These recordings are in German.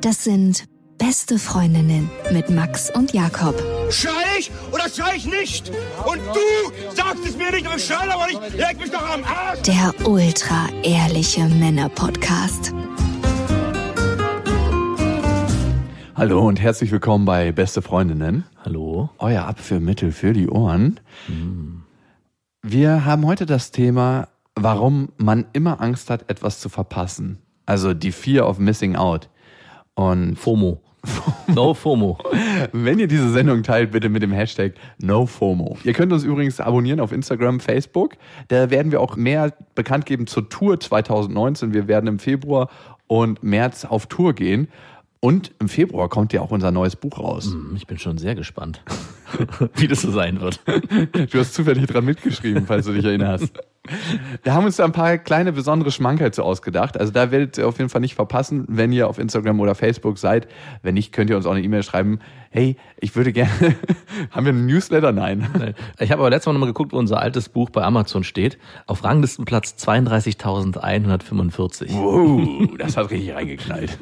Das sind beste Freundinnen mit Max und Jakob. Schrei ich oder schrei ich nicht? Und du sagst es mir nicht, aber ich schrei aber nicht. Leg mich doch am Arsch. Der ultra ehrliche Männer-Podcast. Hallo und herzlich willkommen bei Beste Freundinnen. Hallo. Euer Abführmittel für die Ohren. Wir haben heute das Thema, warum man immer Angst hat, etwas zu verpassen. Also die Fear of Missing Out. Und FOMO. No FOMO. wenn ihr diese Sendung teilt, bitte mit dem Hashtag NoFOMO. Ihr könnt uns übrigens abonnieren auf Instagram, Facebook. Da werden wir auch mehr bekannt geben zur Tour 2019. Wir werden im Februar und März auf Tour gehen. Und im Februar kommt ja auch unser neues Buch raus. Hm, Ich bin schon sehr gespannt, wie das so sein wird. Du hast zufällig dran mitgeschrieben, falls du dich erinnerst. Wir haben uns da ein paar kleine besondere Schmankerl zu ausgedacht. Also da werdet ihr auf jeden Fall nicht verpassen, wenn ihr auf Instagram oder Facebook seid. Wenn nicht, könnt ihr uns auch eine E-Mail schreiben. Hey, ich würde gerne. haben wir einen Newsletter? Nein. Ich habe aber letztes Mal nochmal geguckt, wo unser altes Buch bei Amazon steht. Auf Ranglistenplatz 32.145. Wow, das hat richtig reingeknallt.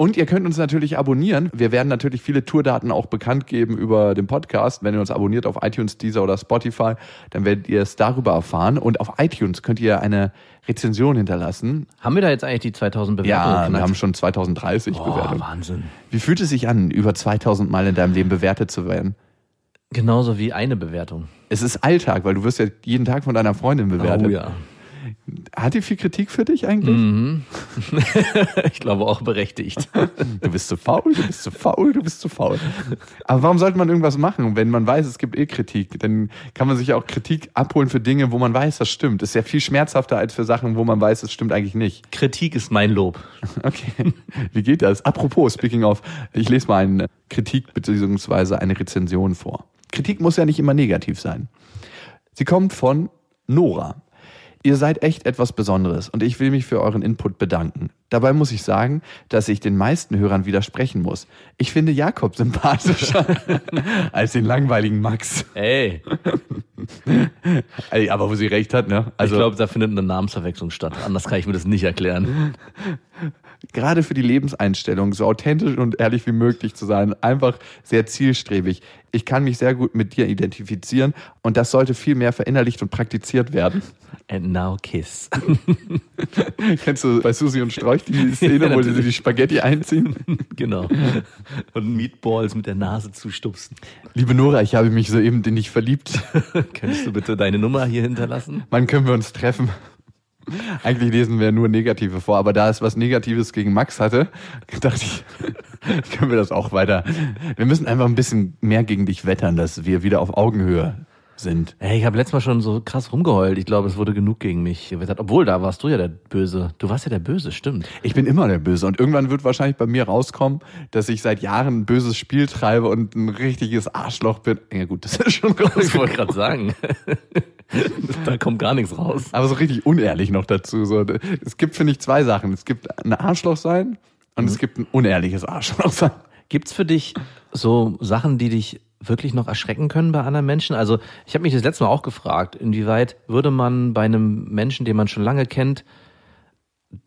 Und ihr könnt uns natürlich abonnieren. Wir werden natürlich viele Tourdaten auch bekannt geben über den Podcast. Wenn ihr uns abonniert auf iTunes, Deezer oder Spotify, dann werdet ihr es darüber erfahren. Und auf iTunes könnt ihr eine Rezension hinterlassen. Haben wir da jetzt eigentlich die 2000 Bewertungen Ja, wir haben schon 2030 Boah, Bewertungen. Wahnsinn. Wie fühlt es sich an, über 2000 Mal in deinem Leben bewertet zu werden? Genauso wie eine Bewertung. Es ist Alltag, weil du wirst ja jeden Tag von deiner Freundin bewertet. Oh ja. Hat die viel Kritik für dich eigentlich? Mhm. ich glaube auch berechtigt. Du bist zu faul, du bist zu faul, du bist zu faul. Aber warum sollte man irgendwas machen, wenn man weiß, es gibt eh Kritik? Dann kann man sich ja auch Kritik abholen für Dinge, wo man weiß, das stimmt. Das ist ja viel schmerzhafter als für Sachen, wo man weiß, es stimmt eigentlich nicht. Kritik ist mein Lob. Okay, wie geht das? Apropos, speaking of, ich lese mal eine Kritik bzw. eine Rezension vor. Kritik muss ja nicht immer negativ sein. Sie kommt von Nora. Ihr seid echt etwas Besonderes und ich will mich für euren Input bedanken. Dabei muss ich sagen, dass ich den meisten Hörern widersprechen muss. Ich finde Jakob sympathischer als den langweiligen Max. Ey, Ey, aber wo sie recht hat, ne? also ich glaube, da findet eine Namensverwechslung statt. Anders kann ich mir das nicht erklären. gerade für die Lebenseinstellung so authentisch und ehrlich wie möglich zu sein, einfach sehr zielstrebig. Ich kann mich sehr gut mit dir identifizieren und das sollte viel mehr verinnerlicht und praktiziert werden. And now kiss. Kennst du bei Susi und Strolch die Szene, Ja, wo sie die Spaghetti einziehen? genau. Und Meatballs mit der Nase zustupsen. Liebe Nora, ich habe mich soeben in dich verliebt. Könntest du bitte deine Nummer hier hinterlassen? Wann können wir uns treffen? Eigentlich lesen wir nur Negative vor, aber da es was Negatives gegen Max hatte, dachte ich, können wir das auch weiter. Wir müssen einfach ein bisschen mehr gegen dich wettern, dass wir wieder auf Augenhöhe sind. Ey, ich habe letztes Mal schon so krass rumgeheult. Ich glaube, es wurde genug gegen mich gewettert. Obwohl, da warst du ja der Böse. Du warst ja der Böse, stimmt. Ich bin immer der Böse und irgendwann wird wahrscheinlich bei mir rauskommen, dass ich seit Jahren ein böses Spiel treibe und ein richtiges Arschloch bin. Ja gut, das ist schon Ich wollte gerade sagen. da kommt gar nichts raus. Aber so richtig unehrlich noch dazu. So, es gibt, finde ich, zwei Sachen. Es gibt ein Arschloch sein und es gibt ein unehrliches Arschloch sein. Gibt's für dich so Sachen, die dich wirklich noch erschrecken können bei anderen Menschen? Also ich habe mich das letzte Mal auch gefragt, inwieweit würde man bei einem Menschen, den man schon lange kennt,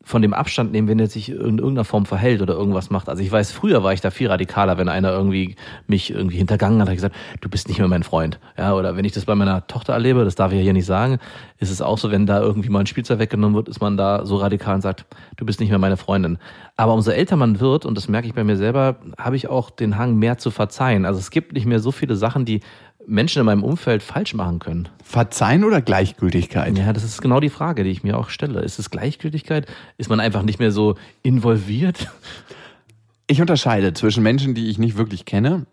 von dem Abstand nehmen, wenn er sich in irgendeiner Form verhält oder irgendwas macht. Also ich weiß, früher war ich da viel radikaler, wenn einer irgendwie mich irgendwie hintergangen hat, hat gesagt, du bist nicht mehr mein Freund. Ja, oder wenn ich das bei meiner Tochter erlebe, das darf ich ja hier nicht sagen, ist es auch so, wenn da irgendwie mal ein Spielzeug weggenommen wird, ist man da so radikal und sagt, du bist nicht mehr meine Freundin. Aber umso älter man wird, und das merke ich bei mir selber, habe ich auch den Hang, mehr zu verzeihen. Also es gibt nicht mehr so viele Sachen, die Menschen in meinem Umfeld falsch machen können. Verzeihen oder Gleichgültigkeit? Ja, das ist genau die Frage, die ich mir auch stelle. Ist es Gleichgültigkeit? Ist man einfach nicht mehr so involviert? Ich unterscheide zwischen Menschen, die ich nicht wirklich kenne.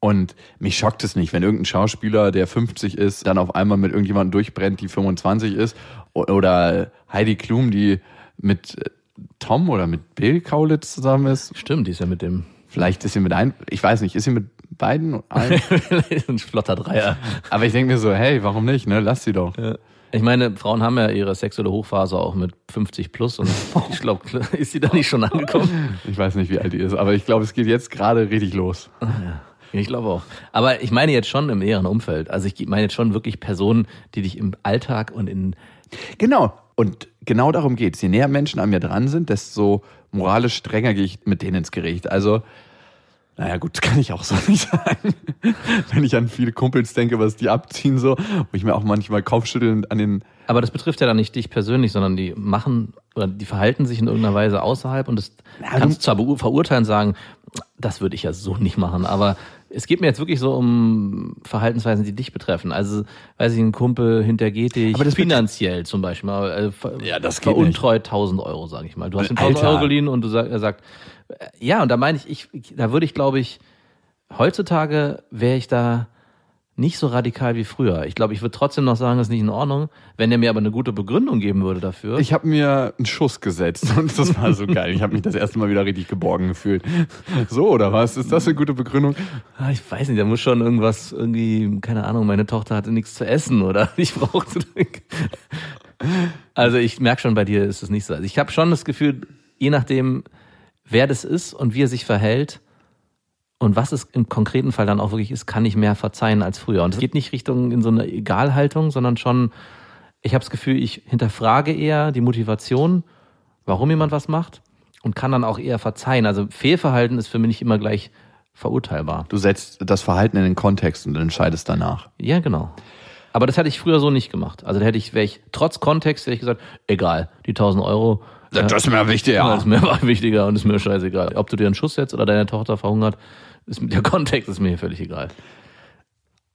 Und mich schockt es nicht, wenn irgendein Schauspieler, der 50 ist, dann auf einmal mit irgendjemandem durchbrennt, die 25 ist. Oder Heidi Klum, die mit äh, Tom oder mit Bill Kaulitz zusammen ist. Stimmt, die ist ja mit dem Vielleicht ist sie mit ein, ich weiß nicht, ist sie mit beiden? Ein? ein flotter Dreier. Aber ich denke mir so, hey, warum nicht, ne? Lass sie doch. Ich meine, Frauen haben ja ihre sexuelle Hochphase auch mit 50 plus und ich glaube, ist sie da nicht schon angekommen? Ich weiß nicht, wie alt die ist, aber ich glaube, es geht jetzt gerade richtig los. Ich glaube auch. Aber ich meine jetzt schon im näheren Umfeld. Also ich meine jetzt schon wirklich Personen, die dich im Alltag und in Genau. Und genau darum geht's. Je näher Menschen an mir dran sind, desto moralisch strenger gehe ich mit denen ins Gericht. Also, naja, gut, kann ich auch so nicht sagen. Wenn ich an viele Kumpels denke, was die abziehen, so, wo ich mir auch manchmal kopfschüttelnd an den. Aber das betrifft ja dann nicht dich persönlich, sondern die machen oder die verhalten sich in irgendeiner Weise außerhalb und das Ja, kannst zwar verurteilen und sagen, das würde ich ja so nicht machen, aber es geht mir jetzt wirklich so um Verhaltensweisen, die dich betreffen. Also, weiß ich, ein Kumpel hintergeht dich Aber das finanziell zum Beispiel ver Ja, das geht veruntreut 1000 Euro, sage ich mal. Du hast ihm 1000 Alter. Euro geliehen und du sag, er sagt, ja, und da meine ich, ich, da würde ich, glaube ich, heutzutage wäre ich da nicht so radikal wie früher. Ich glaube, ich würde trotzdem noch sagen, das ist nicht in Ordnung. Wenn er mir aber eine gute Begründung geben würde dafür. Ich habe mir einen Schuss gesetzt und das war so geil. Ich habe mich das erste Mal wieder richtig geborgen gefühlt. So, oder was? Ist das eine gute Begründung? Ah, ich weiß nicht, da muss schon irgendwas, irgendwie, keine Ahnung, meine Tochter hatte nichts zu essen oder ich brauchte. Also ich merke schon, bei dir ist es nicht so. Also ich habe schon das Gefühl, je nachdem, wer das ist und wie er sich verhält und was es im konkreten Fall dann auch wirklich ist, kann ich mehr verzeihen als früher. Und es geht nicht Richtung in so eine Egalhaltung, sondern schon, ich habe das Gefühl, ich hinterfrage eher die Motivation, warum jemand was macht und kann dann auch eher verzeihen. Also Fehlverhalten ist für mich nicht immer gleich verurteilbar. Du setzt das Verhalten in den Kontext und entscheidest danach. Ja, genau. Aber das hätte ich früher so nicht gemacht. Also da hätte ich, wäre ich, trotz Kontext, hätte ich gesagt, egal, die 1000 Euro. Das ist mir wichtig, Ja, ja. ist mir wichtiger und ist mir scheißegal. Ob du dir einen Schuss setzt oder deine Tochter verhungert, ist der Kontext ist mir völlig egal.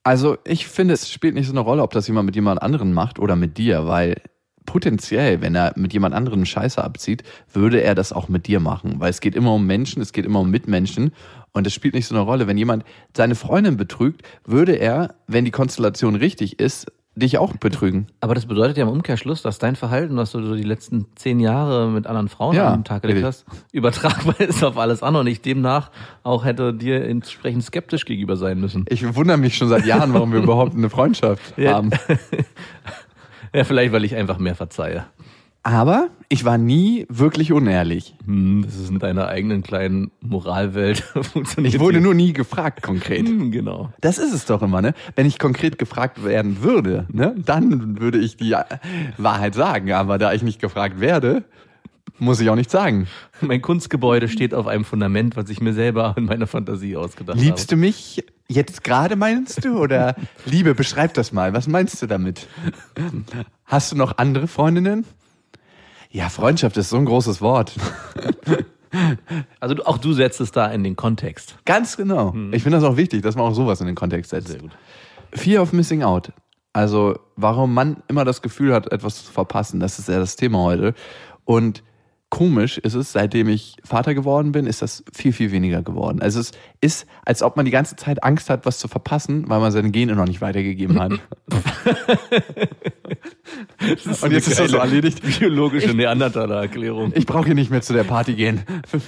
Also ich finde, es spielt nicht so eine Rolle, ob das jemand mit jemand anderen macht oder mit dir, weil potenziell, wenn er mit jemand anderem Scheiße abzieht, würde er das auch mit dir machen, weil es geht immer um Menschen, es geht immer um Mitmenschen und es spielt nicht so eine Rolle. Wenn jemand seine Freundin betrügt, würde er, wenn die Konstellation richtig ist, dich auch betrügen. Aber das bedeutet ja im Umkehrschluss, dass dein Verhalten, was du so die letzten zehn Jahre mit anderen Frauen Ja, am Tag richtig. hast, übertragbar ist auf alles andere und ich demnach auch hätte dir entsprechend skeptisch gegenüber sein müssen. Ich wundere mich schon seit Jahren, warum wir überhaupt eine Freundschaft haben. Ja, vielleicht, weil ich einfach mehr verzeihe. Aber ich war nie wirklich unehrlich. Hm, das ist in deiner eigenen kleinen Moralwelt funktioniert. Ich wurde nur nie gefragt konkret. Hm, genau. Das ist es doch immer, ne? Wenn ich konkret gefragt werden würde, ne, dann würde ich die Wahrheit sagen. Aber da ich nicht gefragt werde, muss ich auch nichts sagen. Mein Kunstgebäude steht auf einem Fundament, was ich mir selber in meiner Fantasie ausgedacht Liebst du mich jetzt gerade, meinst du? Oder Liebe, beschreib das mal. Was meinst du damit? Hast du noch andere Freundinnen? Ja, Freundschaft ist so ein großes Wort. Also auch du setzt es da in den Kontext. Ganz genau. Ich finde das auch wichtig, dass man auch sowas in den Kontext setzt. Sehr gut. Fear of Missing Out. Also, warum man immer das Gefühl hat, etwas zu verpassen, das ist ja das Thema heute. Und komisch ist es, seitdem ich Vater geworden bin, ist das viel, viel weniger geworden. Also es ist, als ob man die ganze Zeit Angst hat, was zu verpassen, weil man seine Gene noch nicht weitergegeben hat. Und jetzt ist das so erledigt. Biologische Neandertaler-Erklärung. Ich brauche hier nicht mehr zu der Party gehen.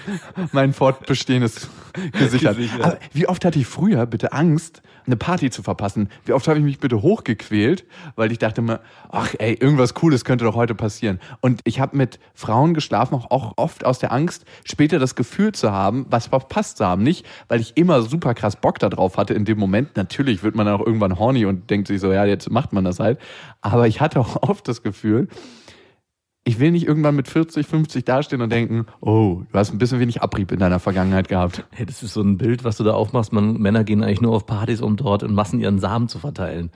mein Fortbestehen ist gesichert. Gesichert. Aber wie oft hatte ich früher bitte Angst, eine Party zu verpassen? Wie oft habe ich mich bitte hochgequält, weil ich dachte mir, ach ey, irgendwas Cooles könnte doch heute passieren. Und ich habe mit Frauen geschlafen, auch, auch oft aus der Angst, später das Gefühl zu haben, was verpasst zu haben. Nicht, weil ich immer super krass Bock darauf hatte in dem Moment. Natürlich wird man dann auch irgendwann horny und denkt sich so, ja, jetzt macht man das halt. Aber ich hatte auch oft das Gefühl, ich will nicht irgendwann mit 40, 50 dastehen und denken, oh, du hast ein bisschen wenig Abrieb in deiner Vergangenheit gehabt. Hey, das ist so ein Bild, was du da aufmachst. Man, Männer gehen eigentlich nur auf Partys, um dort in Massen ihren Samen zu verteilen.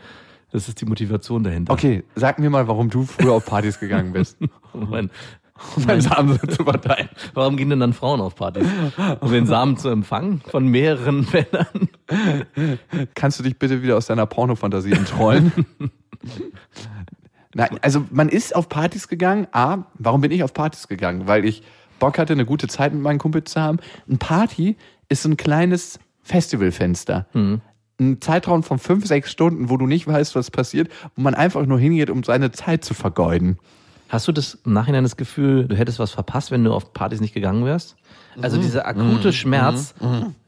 Das ist die Motivation dahinter. Okay, sag mir mal, warum du früher auf Partys gegangen bist, Und mein, um deinen Samen zu verteilen. warum gehen denn dann Frauen auf Partys? Um den Samen zu empfangen von mehreren Männern? Kannst du dich bitte wieder aus deiner Pornofantasie entrollen? Nein, also man ist auf Partys gegangen. A, warum bin ich auf Partys gegangen? Weil ich Bock hatte, eine gute Zeit mit meinen Kumpels zu haben. Ein Party ist so ein kleines Festivalfenster. Ein Zeitraum von fünf, sechs Stunden, wo du nicht weißt, was passiert, wo man einfach nur hingeht, um seine Zeit zu vergeuden. Hast du das im Nachhinein das Gefühl, du hättest was verpasst, wenn du auf Partys nicht gegangen wärst? Also dieser akute Schmerz.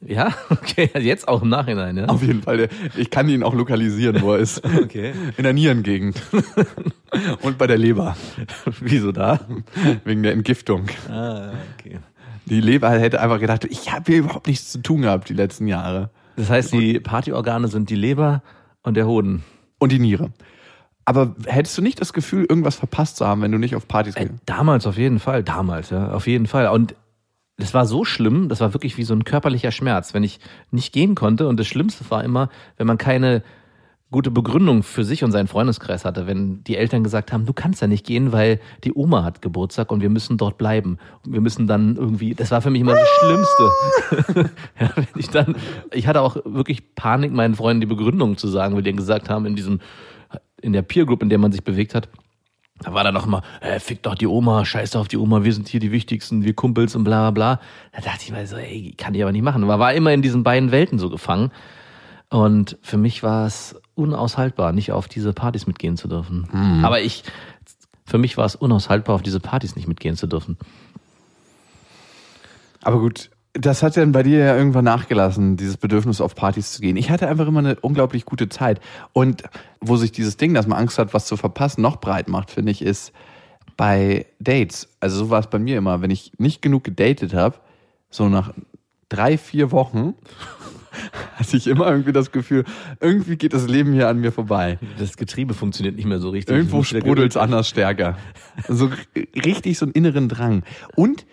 Ja, okay, also jetzt auch im Nachhinein, ja. Auf jeden Fall. Ich kann ihn auch lokalisieren, wo er ist. Okay. In der Nierengegend. Und bei der Leber. Wieso da? Wegen der Entgiftung. Ah, okay. Die Leber hätte einfach gedacht, ich habe hier überhaupt nichts zu tun gehabt die letzten Jahre. Das heißt, die Partyorgane sind die Leber und der Hoden. Und die Niere. Aber hättest du nicht das Gefühl, irgendwas verpasst zu haben, wenn du nicht auf Partys Äh, gehst? damals auf jeden Fall, damals, ja, auf jeden Fall. Und das war so schlimm, das war wirklich wie so ein körperlicher Schmerz, wenn ich nicht gehen konnte. Und das Schlimmste war immer, wenn man keine gute Begründung für sich und seinen Freundeskreis hatte, wenn die Eltern gesagt haben, du kannst ja nicht gehen, weil die Oma hat Geburtstag und wir müssen dort bleiben. Und wir müssen dann irgendwie, das war für mich immer das Schlimmste. ja, wenn ich dann, ich hatte auch wirklich Panik, meinen Freunden die Begründung zu sagen, weil die gesagt haben, in diesem, in der Peer Group, in der man sich bewegt hat, da war dann noch mal, äh, fick doch die Oma, scheiß auf die Oma, wir sind hier die Wichtigsten, wir Kumpels und bla bla bla. Da dachte ich mir so, ey, kann ich aber nicht machen. Man war immer in diesen beiden Welten so gefangen. Und für mich war es unaushaltbar, nicht auf diese Partys mitgehen zu dürfen. Aber ich, für mich war es unaushaltbar, auf diese Partys nicht mitgehen zu dürfen. Aber gut, das hat dann bei dir ja irgendwann nachgelassen, dieses Bedürfnis auf Partys zu gehen. Ich hatte einfach immer eine unglaublich gute Zeit. Und wo sich dieses Ding, dass man Angst hat, was zu verpassen, noch breit macht, finde ich, ist bei Dates. Also so war es bei mir immer. Wenn ich nicht genug gedatet habe, so nach drei, vier Wochen, hatte ich immer irgendwie das Gefühl, irgendwie geht das Leben hier an mir vorbei. Das Getriebe funktioniert nicht mehr so richtig. Irgendwo sprudelt es anders stärker. So richtig so einen inneren Drang. Und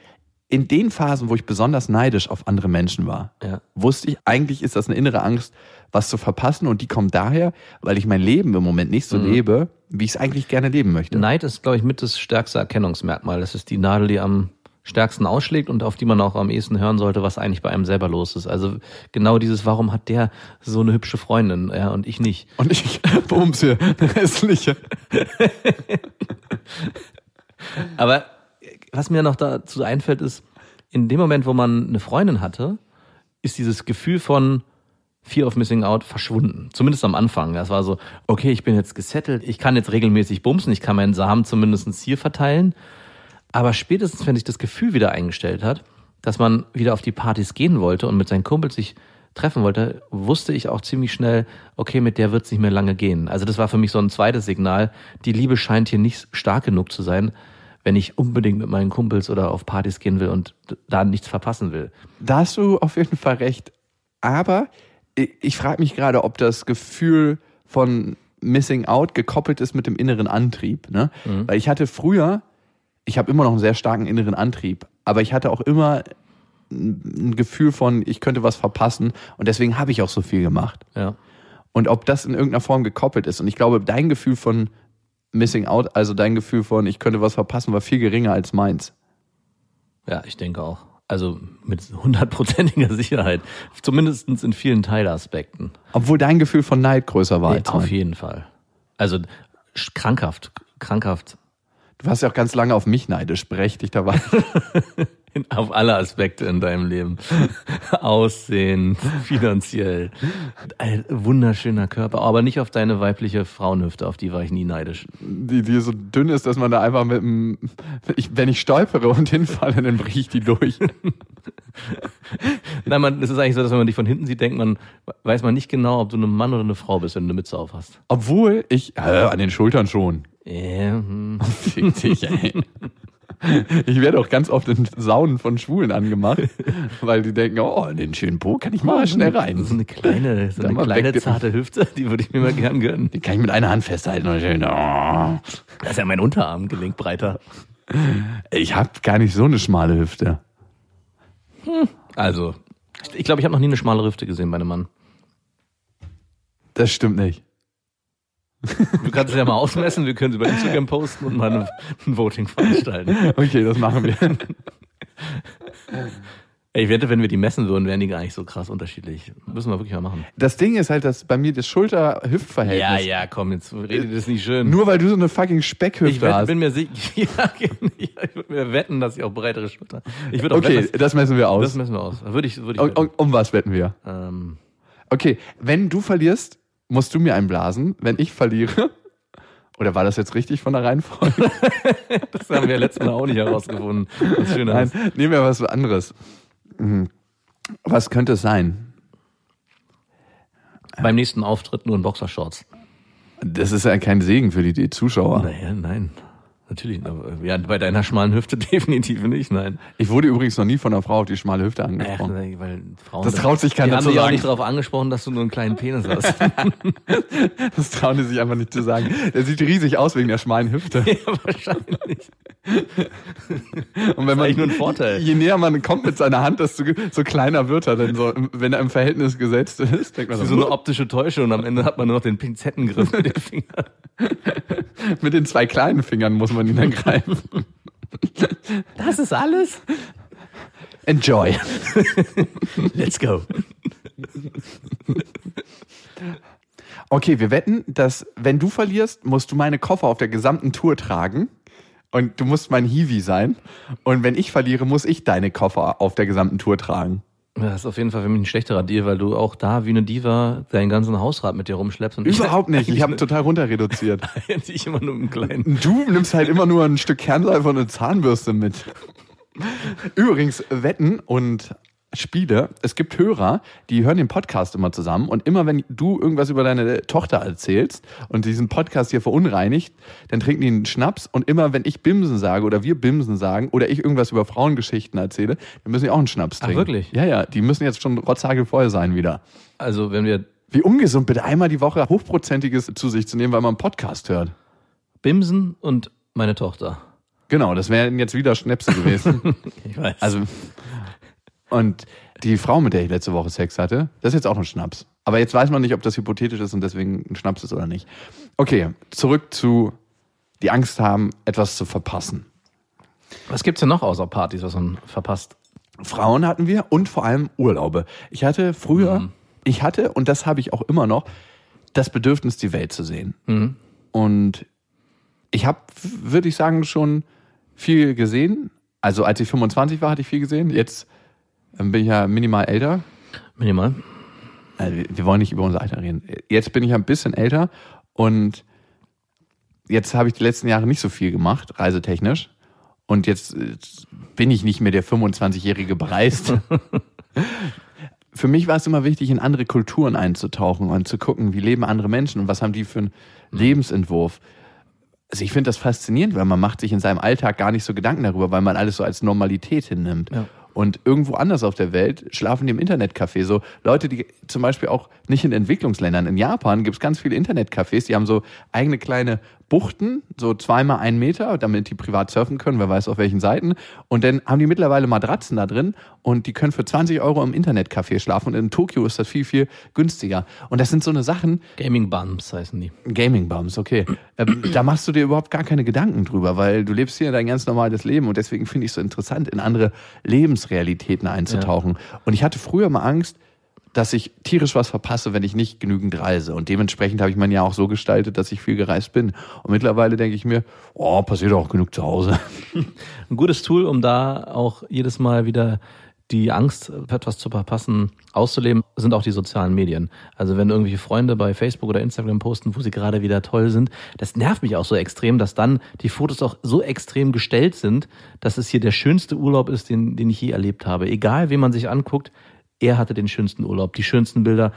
in den Phasen, wo ich besonders neidisch auf andere Menschen war, Ja. wusste ich, eigentlich ist das eine innere Angst, was zu verpassen. Und die kommt daher, weil ich mein Leben im Moment nicht Mhm. so lebe, wie ich es eigentlich gerne leben möchte. Neid ist, glaube ich, mit das stärkste Erkennungsmerkmal. Das ist die Nadel, die am stärksten ausschlägt und auf die man auch am ehesten hören sollte, was eigentlich bei einem selber los ist. Also genau dieses, warum hat der so eine hübsche Freundin ja, und ich nicht? Und ich bumse, hässliche. Aber was mir noch dazu einfällt, ist, in dem Moment, wo man eine Freundin hatte, ist dieses Gefühl von Fear of Missing Out verschwunden. Zumindest am Anfang. Das war so, okay, ich bin jetzt gesettelt, ich kann jetzt regelmäßig bumsen, ich kann meinen Samen zumindest hier verteilen. Aber spätestens, wenn sich das Gefühl wieder eingestellt hat, dass man wieder auf die Partys gehen wollte und mit seinen Kumpels sich treffen wollte, wusste ich auch ziemlich schnell, okay, mit der wird es nicht mehr lange gehen. Also das war für mich so ein zweites Signal. Die Liebe scheint hier nicht stark genug zu sein, wenn ich unbedingt mit meinen Kumpels oder auf Partys gehen will und da nichts verpassen will. Da hast du auf jeden Fall recht. Aber ich, ich frage mich gerade, ob das Gefühl von Missing Out gekoppelt ist mit dem inneren Antrieb. Ne? Weil ich hatte früher, ich habe immer noch einen sehr starken inneren Antrieb, aber ich hatte auch immer ein ein Gefühl von, ich könnte was verpassen und deswegen habe ich auch so viel gemacht. Ja. Und ob das in irgendeiner Form gekoppelt ist. Und ich glaube, dein Gefühl von Missing Out, also dein Gefühl von, ich könnte was verpassen, war viel geringer als meins. Ja, ich denke auch. Also mit hundertprozentiger Sicherheit. Zumindest in vielen Teilaspekten. Obwohl dein Gefühl von Neid größer war Nee, als auf mein. jeden Fall. Also krankhaft, krankhaft Du warst ja auch ganz lange auf mich neidisch, berechtigterweise. auf alle Aspekte in deinem Leben. Aussehen, finanziell, ein wunderschöner Körper, aber nicht auf deine weibliche Frauenhüfte, auf die war ich nie neidisch. die, die so dünn ist, dass man da einfach mit dem, ich, wenn ich stolpere und hinfalle, dann bricht ich die durch. Nein, man, es ist eigentlich so, dass wenn man dich von hinten sieht, denkt man, weiß man nicht genau, ob du ein Mann oder eine Frau bist, wenn du eine Mütze auf hast. Obwohl ich, äh, an den Schultern schon. Ja, hm. Fick dich, ey. Ich werde auch ganz oft in Saunen von Schwulen angemacht, weil die denken, oh, in den schönen Po kann ich mal schnell So rein. eine kleine, so eine kleine weg- zarte Hüfte, die würde ich mir mal gern gönnen. Die kann ich mit einer Hand festhalten. Und schön, oh. Da ist ja mein Unterarmgelenk breiter. Ich habe gar nicht so eine schmale Hüfte. Also, ich glaube, ich habe noch nie eine schmale Hüfte gesehen bei einem Mann. Das stimmt nicht. Du kannst es ja mal ausmessen, wir können es über Instagram posten und mal ein, ein Voting veranstalten. Okay, das machen wir. Ich wette, wenn wir die messen würden, wären die gar nicht so krass unterschiedlich. Müssen wir wirklich mal machen. Das Ding ist halt, dass bei mir das Schulter-Hüft-Verhältnis. Ja, ja, komm, jetzt redet das nicht schön. Nur weil du so eine fucking Speckhüfte ich wette, hast. bin mir sicher, ja, ich würde mir wetten, dass ich auch breitere Schulter. Ich würde auch Okay, wetten, das messen wir aus. das messen wir aus. Würde ich, würde ich Um, um, um was wetten wir? Ähm, Okay, wenn du verlierst, musst du mir einblasen. Wenn ich verliere, oder war das jetzt richtig von der Reihenfolge? das haben wir letztes Mal auch nicht herausgefunden. Was Nein, nehmen wir was anderes. Mhm. Was könnte es sein? Beim nächsten Auftritt nur in Boxershorts. Das ist ja kein Segen für die, die Zuschauer. Naja, nein. Natürlich, aber, ja, bei deiner schmalen Hüfte definitiv nicht, nein. Ich wurde übrigens noch nie von einer Frau auf die schmale Hüfte angesprochen. weil Frauen, Das traut sich keiner die haben zu dich auch sagen. nicht darauf angesprochen, dass du nur einen kleinen Penis hast. Das trauen die sich einfach nicht zu sagen. Der sieht riesig aus wegen der schmalen Hüfte. ja, wahrscheinlich. Und wenn man, nur ein Vorteil. Je näher man kommt mit seiner Hand, desto so kleiner wird er denn so, wenn er im Verhältnis gesetzt ist. Denkt man so, so eine optische Täuschung und am Ende hat man nur noch den Pinzettengriff mit den Fingern. mit den zwei kleinen Fingern muss man ihn dann greifen. Das ist alles? Enjoy. Let's go. Okay, wir wetten, dass wenn du verlierst, musst du meine Koffer auf der gesamten Tour tragen. Und du musst mein Hiwi sein. Und wenn ich verliere, muss ich deine Koffer auf der gesamten Tour tragen. Das ist auf jeden Fall für mich ein schlechterer Deal, weil du auch da wie eine Diva deinen ganzen Hausrat mit dir rumschleppst. Und Überhaupt nicht. Ich eigentlich habe total runter reduziert. ich immer nur einen kleinen. Du nimmst halt immer nur ein Stück Kernseife und eine Zahnbürste mit. Übrigens, Wetten und Spiele. Es gibt Hörer, die hören den Podcast immer zusammen und immer wenn du irgendwas über deine Tochter erzählst und diesen Podcast hier verunreinigt, dann trinken die einen Schnaps und immer wenn ich Bimsen sage oder wir Bimsen sagen oder ich irgendwas über Frauengeschichten erzähle, dann müssen die auch einen Schnaps Ach, trinken. wirklich? Ja, ja, die müssen jetzt schon rotzhagelvoll sein wieder. Also wenn wir Wie ungesund, bitte einmal die Woche hochprozentiges zu sich zu nehmen, weil man einen Podcast hört. Bimsen und meine Tochter. Genau, das wären jetzt wieder Schnäpse gewesen. Ich weiß. Also, und die Frau, mit der ich letzte Woche Sex hatte, das ist jetzt auch ein Schnaps. Aber jetzt weiß man nicht, ob das hypothetisch ist und deswegen ein Schnaps ist oder nicht. Okay, zurück zu die Angst haben, etwas zu verpassen. was gibt's denn noch außer Partys, was man verpasst? Frauen hatten wir und vor allem Urlaube. Ich hatte früher, ich hatte, und das habe ich auch immer noch, das Bedürfnis, die Welt zu sehen. Und ich habe, würde ich sagen, schon viel gesehen. Also als ich 25 war, hatte ich viel gesehen. Jetzt ähm, bin ich ja minimal älter. Minimal. Also wir- wollen nicht über unser Alter reden. Jetzt bin ich ein bisschen älter und jetzt habe ich die letzten Jahre nicht so viel gemacht, reisetechnisch. Und jetzt äh, bin ich nicht mehr der 25-jährige bereist. Für mich war es immer wichtig, in andere Kulturen einzutauchen und zu gucken, wie leben andere Menschen und was haben die für einen Lebensentwurf. Also ich finde das faszinierend, weil man macht sich in seinem Alltag gar nicht so Gedanken darüber, weil man alles so als Normalität hinnimmt. Ja. Und irgendwo anders auf der Welt schlafen die im Internetcafé. So Leute, die zum Beispiel auch nicht in Entwicklungsländern. In Japan gibt es ganz viele Internetcafés, die haben so eigene kleine Buchten, so zweimal einen Meter, damit die privat surfen können, wer weiß auf welchen Seiten. Und dann haben die mittlerweile Matratzen da drin und die können für 20 Euro im Internetcafé schlafen. Und in Tokio ist das viel, viel günstiger. Und das sind so eine Sachen, Gaming Bums heißen die. Gaming Bums, okay. Ähm, da machst du dir überhaupt gar keine Gedanken drüber, weil du lebst hier dein ganz normales Leben und deswegen finde ich es so interessant, in andere Lebensrealitäten einzutauchen. Und ich hatte früher mal Angst, dass ich tierisch was verpasse, wenn ich nicht genügend reise. Und dementsprechend habe ich mein Jahr auch so gestaltet, dass ich viel gereist bin. Und mittlerweile denke ich mir, oh, passiert auch genug zu Hause. Ein gutes Tool, um da auch jedes Mal wieder die Angst, etwas zu verpassen, auszuleben, sind auch die sozialen Medien. Also wenn irgendwelche Freunde bei Facebook oder Instagram posten, wo sie gerade wieder toll sind, das nervt mich auch so extrem, dass dann die Fotos auch so extrem gestellt sind, dass es hier der schönste Urlaub ist, den, den ich je erlebt habe. Egal, wen man sich anguckt, er hatte den schönsten Urlaub, die schönsten Bilder.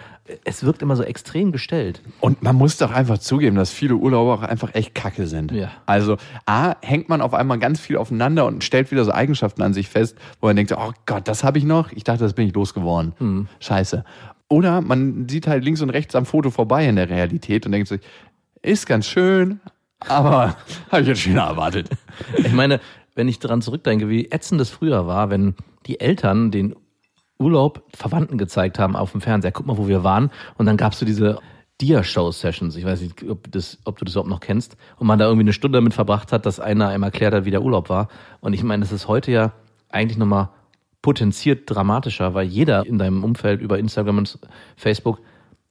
Es wirkt immer so extrem gestellt. Und man muss doch einfach zugeben, dass viele Urlauber auch einfach echt kacke sind. Ja. Also A, hängt man auf einmal ganz viel aufeinander und stellt wieder so Eigenschaften an sich fest, wo man denkt, oh Gott, das habe ich noch. Ich dachte, das bin ich losgeworden. Scheiße. Oder man sieht halt links und rechts am Foto vorbei in der Realität und denkt sich, ist ganz schön, aber habe ich jetzt schöner erwartet. Ich meine, wenn ich daran zurückdenke, wie ätzend es früher war, wenn die Eltern den Urlaub Verwandten gezeigt haben auf dem Fernseher. Guck mal, wo wir waren. Und dann gab's so diese Dia-Show-Sessions. Ich weiß nicht, ob, das, ob du das überhaupt noch kennst. Und man da irgendwie eine Stunde damit verbracht hat, dass einer einem erklärt hat, wie der Urlaub war. Und ich meine, das ist heute ja eigentlich nochmal potenziert dramatischer, weil jeder in deinem Umfeld über Instagram und Facebook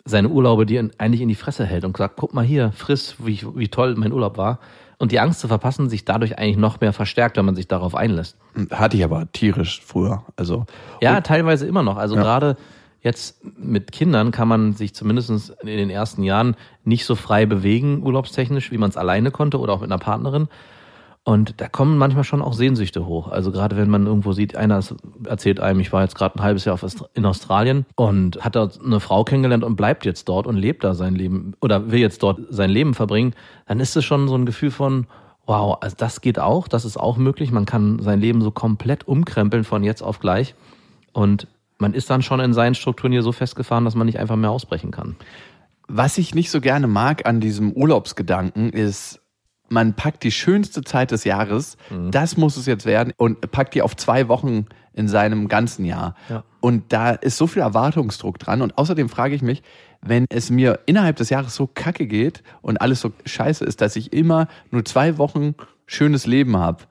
seine Urlaube dir eigentlich in die Fresse hält und sagt, guck mal hier, friss, wie, wie toll mein Urlaub war. Und die Angst zu verpassen sich dadurch eigentlich noch mehr verstärkt, wenn man sich darauf einlässt. Hatte ich aber tierisch früher. Also Ja, teilweise immer noch. Also gerade jetzt mit Kindern kann man sich zumindest in den ersten Jahren nicht so frei bewegen, urlaubstechnisch, wie man es alleine konnte oder auch mit einer Partnerin. Und da kommen manchmal schon auch Sehnsüchte hoch. Also gerade wenn man irgendwo sieht, einer erzählt einem, ich war jetzt gerade ein halbes Jahr in Australien und hat dort eine Frau kennengelernt und bleibt jetzt dort und lebt da sein Leben oder will jetzt dort sein Leben verbringen, dann ist es schon so ein Gefühl von, Wow, also das geht auch, das ist auch möglich. Man kann sein Leben so komplett umkrempeln von jetzt auf gleich. Und man ist dann schon in seinen Strukturen hier so festgefahren, dass man nicht einfach mehr ausbrechen kann. Was ich nicht so gerne mag an diesem Urlaubsgedanken ist, man packt die schönste Zeit des Jahres, das muss es jetzt werden, und packt die auf zwei Wochen in seinem ganzen Jahr. Ja. Und da ist so viel Erwartungsdruck dran. Und außerdem frage ich mich, wenn es mir innerhalb des Jahres so kacke geht und alles so scheiße ist, dass ich immer nur zwei Wochen schönes Leben habe,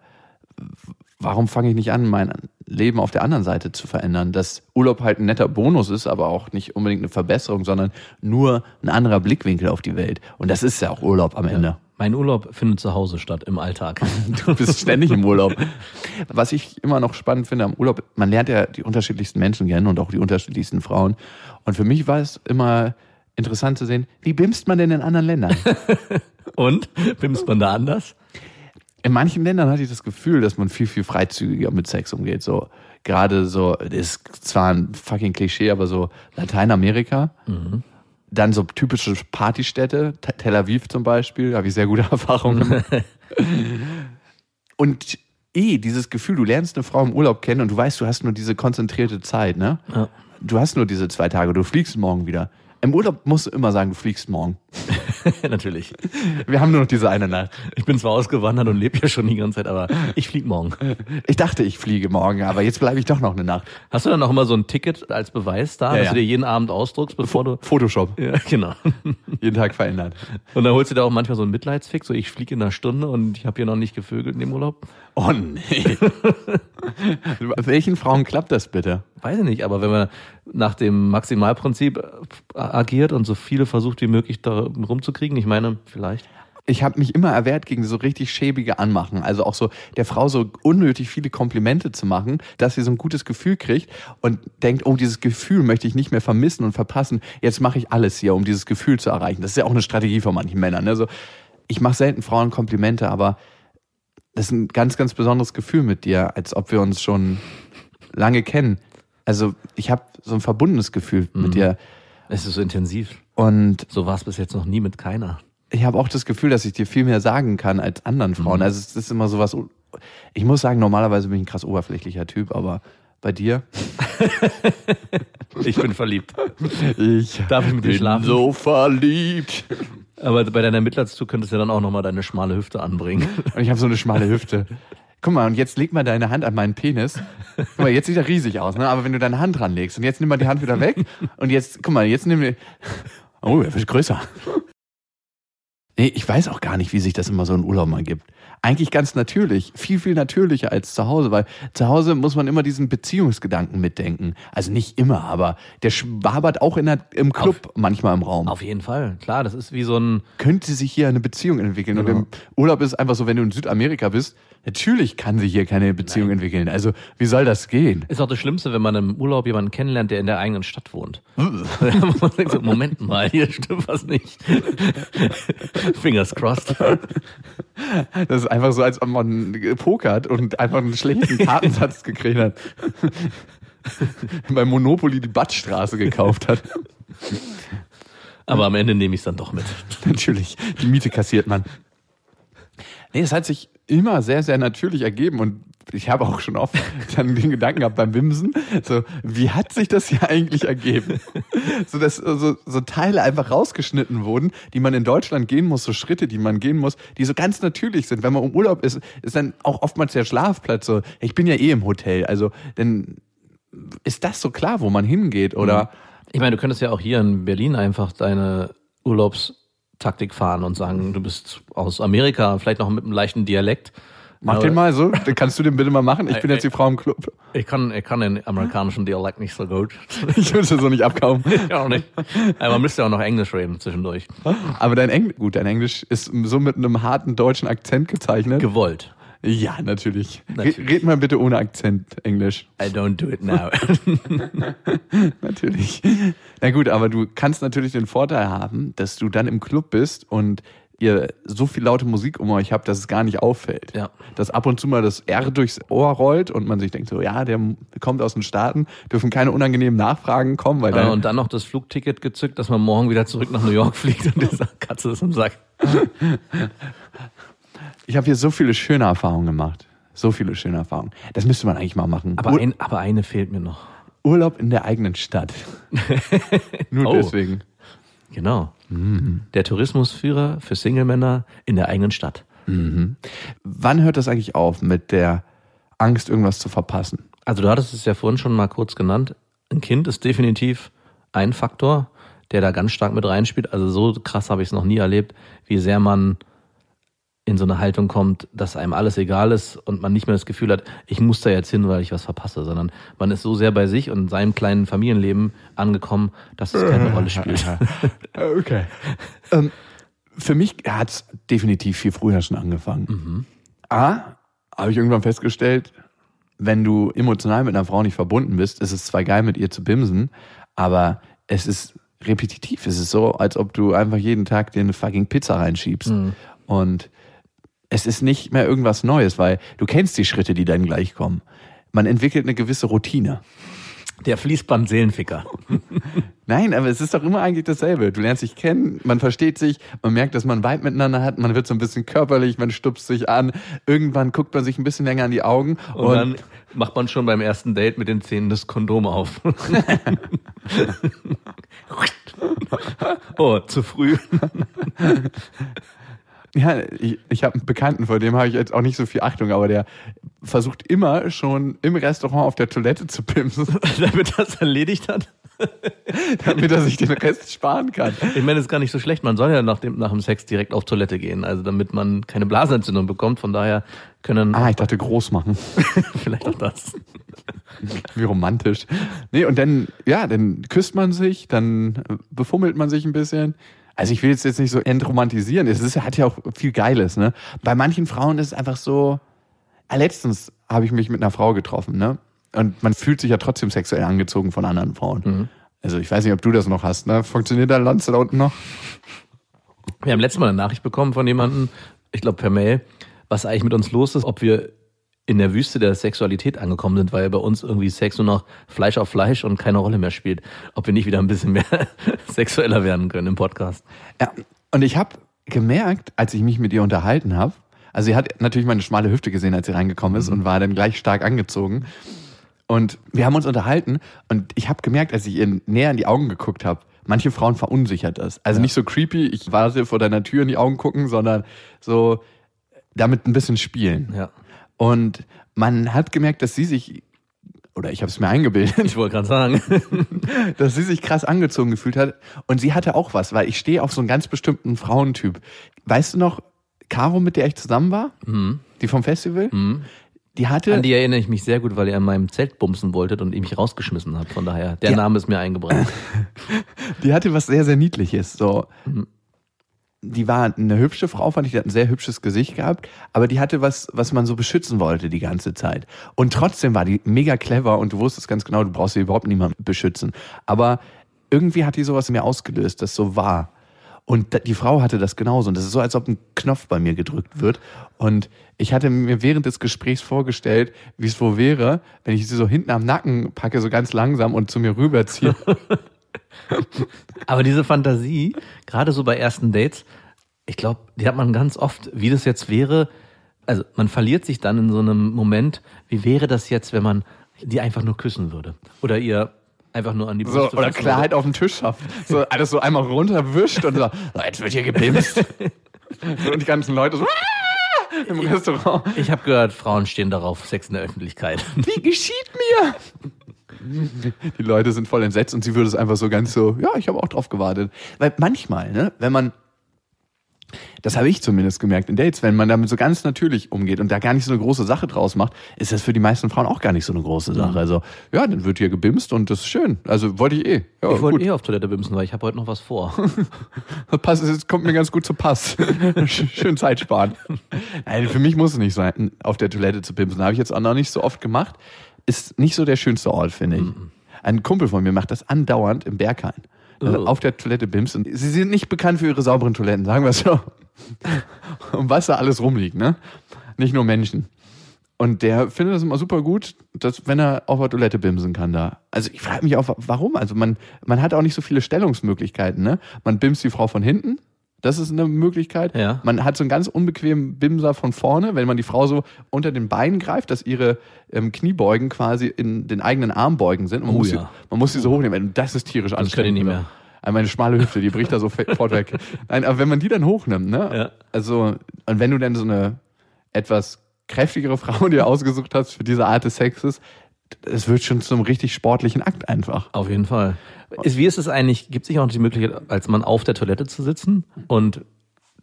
warum fange ich nicht an, mein Leben auf der anderen Seite zu verändern? Dass Urlaub halt ein netter Bonus ist, aber auch nicht unbedingt eine Verbesserung, sondern nur ein anderer Blickwinkel auf die Welt. Und das ist ja auch Urlaub am Ende. Mein Urlaub findet zu Hause statt, im Alltag. Du bist ständig im Urlaub. Was ich immer noch spannend finde am Urlaub, man lernt ja die unterschiedlichsten Menschen kennen und auch die unterschiedlichsten Frauen. Und für mich war es immer interessant zu sehen, wie bimst man denn in anderen Ländern? Und? Bimst man da anders? In manchen Ländern hatte ich das Gefühl, dass man viel, viel freizügiger mit Sex umgeht. So gerade so, das ist zwar ein fucking Klischee, aber so Lateinamerika. Dann so typische Partystädte, Te- Tel Aviv zum Beispiel, habe ich sehr gute Erfahrungen. und eh, dieses Gefühl, du lernst eine Frau im Urlaub kennen und du weißt, du hast nur diese konzentrierte Zeit, ne? Ja. Du hast nur diese zwei Tage, du fliegst morgen wieder. Im Urlaub musst du immer sagen, du fliegst morgen. Natürlich. Wir haben nur noch diese eine Nacht. Ich bin zwar ausgewandert und lebe hier schon die ganze Zeit, aber ich flieg morgen. Ich dachte, ich fliege morgen, aber jetzt bleibe ich doch noch eine Nacht. Hast du dann auch immer so ein Ticket als Beweis da, Ja, dass ja. du dir jeden Abend ausdruckst, bevor du. Photoshop. Ja, genau. Jeden Tag verändert. Und dann holst du dir auch manchmal so einen Mitleidsfix, so ich fliege in einer Stunde und ich habe hier noch nicht gevögelt in dem Urlaub. Oh nee. Welchen Frauen klappt das bitte? Weiß ich nicht, aber wenn man nach dem Maximalprinzip äh, agiert und so viele versucht wie möglich da rumzukriegen, ich meine, vielleicht. Ich habe mich immer erwehrt gegen so richtig schäbige Anmachen. Also auch so der Frau so unnötig viele Komplimente zu machen, dass sie so ein gutes Gefühl kriegt und denkt, oh, dieses Gefühl möchte ich nicht mehr vermissen und verpassen. Jetzt mache ich alles hier, um dieses Gefühl zu erreichen. Das ist ja auch eine Strategie von manchen Männern. Ne? So, ich mache selten Frauen Komplimente, aber das ist ein ganz, ganz besonderes Gefühl mit dir, als ob wir uns schon lange kennen. Also ich habe so ein verbundenes Gefühl mit dir. Es ist so intensiv. Und So war es bis jetzt noch nie mit keiner. ich habe auch das Gefühl, dass ich dir viel mehr sagen kann als anderen Frauen. Also es ist immer sowas. Ich muss sagen, normalerweise bin ich ein krass oberflächlicher Typ, aber bei dir. Ich bin verliebt. Ich Darf ich mit dir bin schlafen? so verliebt. Aber bei deiner Mitleidstour könntest du ja dann auch nochmal deine schmale Hüfte anbringen. Und ich habe so eine schmale Hüfte. Guck mal, und jetzt leg mal deine Hand an meinen Penis. Guck mal, jetzt sieht er riesig aus, ne? Aber wenn du deine Hand dran legst und jetzt nimm mal die Hand wieder weg und jetzt, guck mal, jetzt nimm wir. Oh, er wird größer. Nee, ich weiß auch gar nicht, wie sich das immer so in Urlaub mal gibt. Eigentlich ganz natürlich. Viel, viel natürlicher als zu Hause, weil zu Hause muss man immer diesen Beziehungsgedanken mitdenken. Also nicht immer, aber der schwabert auch in der, im Club manchmal im Raum. Auf jeden Fall. Klar, das ist wie so ein, könnte sich hier eine Beziehung entwickeln. Und Genau. im Urlaub ist es einfach so, wenn du in Südamerika bist, natürlich kann sich hier keine Beziehung entwickeln. Also, wie soll das gehen? ist auch das Schlimmste, wenn man im Urlaub jemanden kennenlernt, der in der eigenen Stadt wohnt. so, Moment mal, hier stimmt was nicht. Fingers crossed. Das ist einfach so, als ob man pokert und einfach einen schlechten Kartensatz gekriegt hat. Bei Monopoly die Badstraße gekauft hat. Aber am Ende nehme ich es dann doch mit. Natürlich, die Miete kassiert man. Nee, es hat sich immer sehr, sehr natürlich ergeben und ich habe auch schon oft dann den Gedanken gehabt beim Wimsen, so, wie hat sich das hier eigentlich ergeben? So, dass so, so Teile einfach rausgeschnitten wurden, die man in Deutschland gehen muss, so Schritte, die man gehen muss, die so ganz natürlich sind. Wenn man im Urlaub ist, ist dann auch oftmals der Schlafplatz so, ich bin ja eh im Hotel, also dann ist das so klar, wo man hingeht oder Ich meine, du könntest ja auch hier in Berlin einfach deine Urlaubstaktik fahren und sagen, du bist aus Amerika, vielleicht noch mit einem leichten Dialekt. Mach den mal so, dann kannst du den bitte mal machen. Ich bin jetzt die Frau im Club. Ich kann, ich kann den amerikanischen Dialekt nicht so gut. Ich würde es so nicht abkaufen. ja, auch nicht. Aber man müsste ja auch noch Englisch reden zwischendurch. Aber dein Englisch, gut, dein Englisch ist so mit einem harten deutschen Akzent gezeichnet. Gewollt. ja, natürlich. Natürlich. Red, red mal bitte ohne Akzent Englisch. I don't do it now. Natürlich. Na gut, aber du kannst natürlich den Vorteil haben, dass du dann im Club bist und ihr so viel laute Musik um euch habt, dass es gar nicht auffällt. Ja. Dass ab und zu mal das R durchs Ohr rollt und man sich denkt so, ja, der kommt aus den Staaten, dürfen keine unangenehmen Nachfragen kommen, weil Ja, dann und dann noch das Flugticket gezückt, dass man morgen wieder zurück nach New York fliegt und die Katze ist im Sack. Ich habe hier so viele schöne Erfahrungen gemacht. So viele schöne Erfahrungen. Das müsste man eigentlich mal machen. Aber, ein, aber eine fehlt mir noch. Urlaub in der eigenen Stadt. Nur Oh. deswegen. Genau. Der Tourismusführer für Single-Männer in der eigenen Stadt. Wann hört das eigentlich auf mit der Angst, irgendwas zu verpassen? Also du hattest es ja vorhin schon mal kurz genannt. Ein Kind ist definitiv ein Faktor, der da ganz stark mit reinspielt. Also so krass habe ich es noch nie erlebt, wie sehr man in so eine Haltung kommt, dass einem alles egal ist und man nicht mehr das Gefühl hat, ich muss da jetzt hin, weil ich was verpasse, sondern man ist so sehr bei sich und seinem kleinen Familienleben angekommen, dass es keine Rolle spielt. Okay. ähm, für mich hat es definitiv viel früher schon angefangen. A, habe ich irgendwann festgestellt, wenn du emotional mit einer Frau nicht verbunden bist, ist es zwar geil, mit ihr zu bimsen, aber es ist repetitiv. Es ist so, als ob du einfach jeden Tag dir eine fucking Pizza reinschiebst. Und es ist nicht mehr irgendwas Neues, weil du kennst die Schritte, die dann gleich kommen. Man entwickelt eine gewisse Routine. Der Fließband-Seelenficker. Nein, aber es ist doch immer eigentlich dasselbe. Du lernst dich kennen, man versteht sich, man merkt, dass man Vibe miteinander hat, man wird so ein bisschen körperlich, man stupst sich an. Irgendwann guckt man sich ein bisschen länger an die Augen Und, und, dann macht man schon beim ersten Date mit den Zähnen das Kondom auf. oh, zu früh. Ja, ich, ich habe einen Bekannten, vor dem habe ich jetzt auch nicht so viel Achtung, aber der versucht immer schon im Restaurant auf der Toilette zu pimsen, Damit das erledigt hat. damit er sich den Rest sparen kann. Ich meine, das ist gar nicht so schlecht. Man soll ja nach dem, nach dem Sex direkt auf Toilette gehen, also damit man keine Blasenentzündung bekommt. Von daher können Ah, ich dachte groß machen. vielleicht auch das. Wie romantisch. Nee, und dann, ja, dann küsst man sich, dann befummelt man sich ein bisschen. Also ich will jetzt jetzt nicht so entromantisieren. Es ist, hat ja auch viel Geiles, ne? Bei manchen Frauen ist es einfach so. Ah, letztens habe ich mich mit einer Frau getroffen, ne? Und man fühlt sich ja trotzdem sexuell angezogen von anderen Frauen. Also ich weiß nicht, ob du das noch hast, ne? Funktioniert der Lanze da unten noch? Wir haben letztes Mal eine Nachricht bekommen von jemandem, ich glaube per Mail, was eigentlich mit uns los ist, ob wir in der Wüste der Sexualität angekommen sind, weil bei uns irgendwie Sex nur noch Fleisch auf Fleisch und keine Rolle mehr spielt. Ob wir nicht wieder ein bisschen mehr sexueller werden können im Podcast. Ja, und ich habe gemerkt, als ich mich mit ihr unterhalten habe, also sie hat natürlich meine schmale Hüfte gesehen, als sie reingekommen ist und war dann gleich stark angezogen. Und wir haben uns unterhalten und ich habe gemerkt, als ich ihr näher in die Augen geguckt habe, manche Frauen verunsichert das. Also nicht so creepy, ich warte vor deiner Tür in die Augen gucken, sondern so damit ein bisschen spielen. Ja. Und man hat gemerkt, dass sie sich, oder ich habe es mir eingebildet, Ich wollte gerade sagen. dass sie sich krass angezogen gefühlt hat. Und sie hatte auch was, weil ich stehe auf so einen ganz bestimmten Frauentyp. Weißt du noch, Caro, mit der ich zusammen war? Die vom Festival? Die hatte. An die erinnere ich mich sehr gut, weil ihr an meinem Zelt bumsen wolltet und ihr mich rausgeschmissen habt. Von daher, der Ja. Name ist mir eingebrannt. Die hatte was sehr, sehr Niedliches. So. Die war eine hübsche Frau, fand ich, die hat ein sehr hübsches Gesicht gehabt, aber die hatte was, was man so beschützen wollte die ganze Zeit. Und trotzdem war die mega clever und du wusstest ganz genau, du brauchst sie überhaupt niemanden beschützen. Aber irgendwie hat die sowas in mir ausgelöst, das so war. Und die Frau hatte das genauso. Und das ist so, als ob ein Knopf bei mir gedrückt wird. Und ich hatte mir während des Gesprächs vorgestellt, wie es wohl wäre, wenn ich sie so hinten am Nacken packe, so ganz langsam und zu mir rüberziehe. Aber diese Fantasie, gerade so bei ersten Dates, ich glaube, die hat man ganz oft, wie das jetzt wäre. Also man verliert sich dann in so einem Moment, wie wäre das jetzt, wenn man die einfach nur küssen würde? Oder ihr einfach nur an die So, Brüste oder Klarheit auf den Tisch schafft. So alles so einmal runterwischt und so, so jetzt wird hier gebimst. so, und die ganzen Leute so "Ah!" im Restaurant. würde. Ich habe gehört, Frauen stehen darauf, Sex in der Öffentlichkeit. Wie geschieht mir? Die Leute sind voll entsetzt und sie würde es einfach so ganz so, ja, ich habe auch drauf gewartet. Weil manchmal, ne, wenn man, das habe ich zumindest gemerkt in Dates, wenn man damit so ganz natürlich umgeht und da gar nicht so eine große Sache draus macht, ist das für die meisten Frauen auch gar nicht so eine große Sache. Also, ja, dann wird hier gebimst und das ist schön. Also wollte ich eh. Ja, ich wollte eh auf Toilette bimsen, weil ich habe heute noch was vor. Pass, es kommt mir ganz gut zu Pass. Schön Zeit sparen. Nein, für mich muss es nicht sein, auf der Toilette zu pimsen. Habe ich jetzt auch noch nicht so oft gemacht. Ist nicht so der schönste Ort, finde ich. Ein Kumpel von mir macht das andauernd im Berghain. Also Oh. Auf der Toilette bimsen. Sie sind nicht bekannt für ihre sauberen Toiletten, sagen wir es so. Und was da alles rumliegt, ne? Nicht nur Menschen. Und der findet das immer super gut, dass, wenn er auf der Toilette bimsen kann da. Also ich frage mich auch, warum? Also man, man hat auch nicht so viele Stellungsmöglichkeiten, ne? Man bimst die Frau von hinten, Das ist eine Möglichkeit. Ja. Man hat so einen ganz unbequemen Bimser von vorne, wenn man die Frau so unter den Beinen greift, dass ihre ähm, Kniebeugen quasi in den eigenen Armbeugen sind. Man, Oh muss, ja. sie, man muss sie so hochnehmen. Das ist tierisch kann ich anstrengend. nicht oder? mehr. Meine schmale Hüfte, die bricht da sofort weg. Nein, aber wenn man die dann hochnimmt, ne? Ja. Also, und wenn du dann so eine etwas kräftigere Frau dir ausgesucht hast für diese Art des Sexes, es wird schon zum richtig sportlichen Akt einfach. Auf jeden Fall. Ist, wie ist es eigentlich, gibt es nicht auch die Möglichkeit, als Mann auf der Toilette zu sitzen und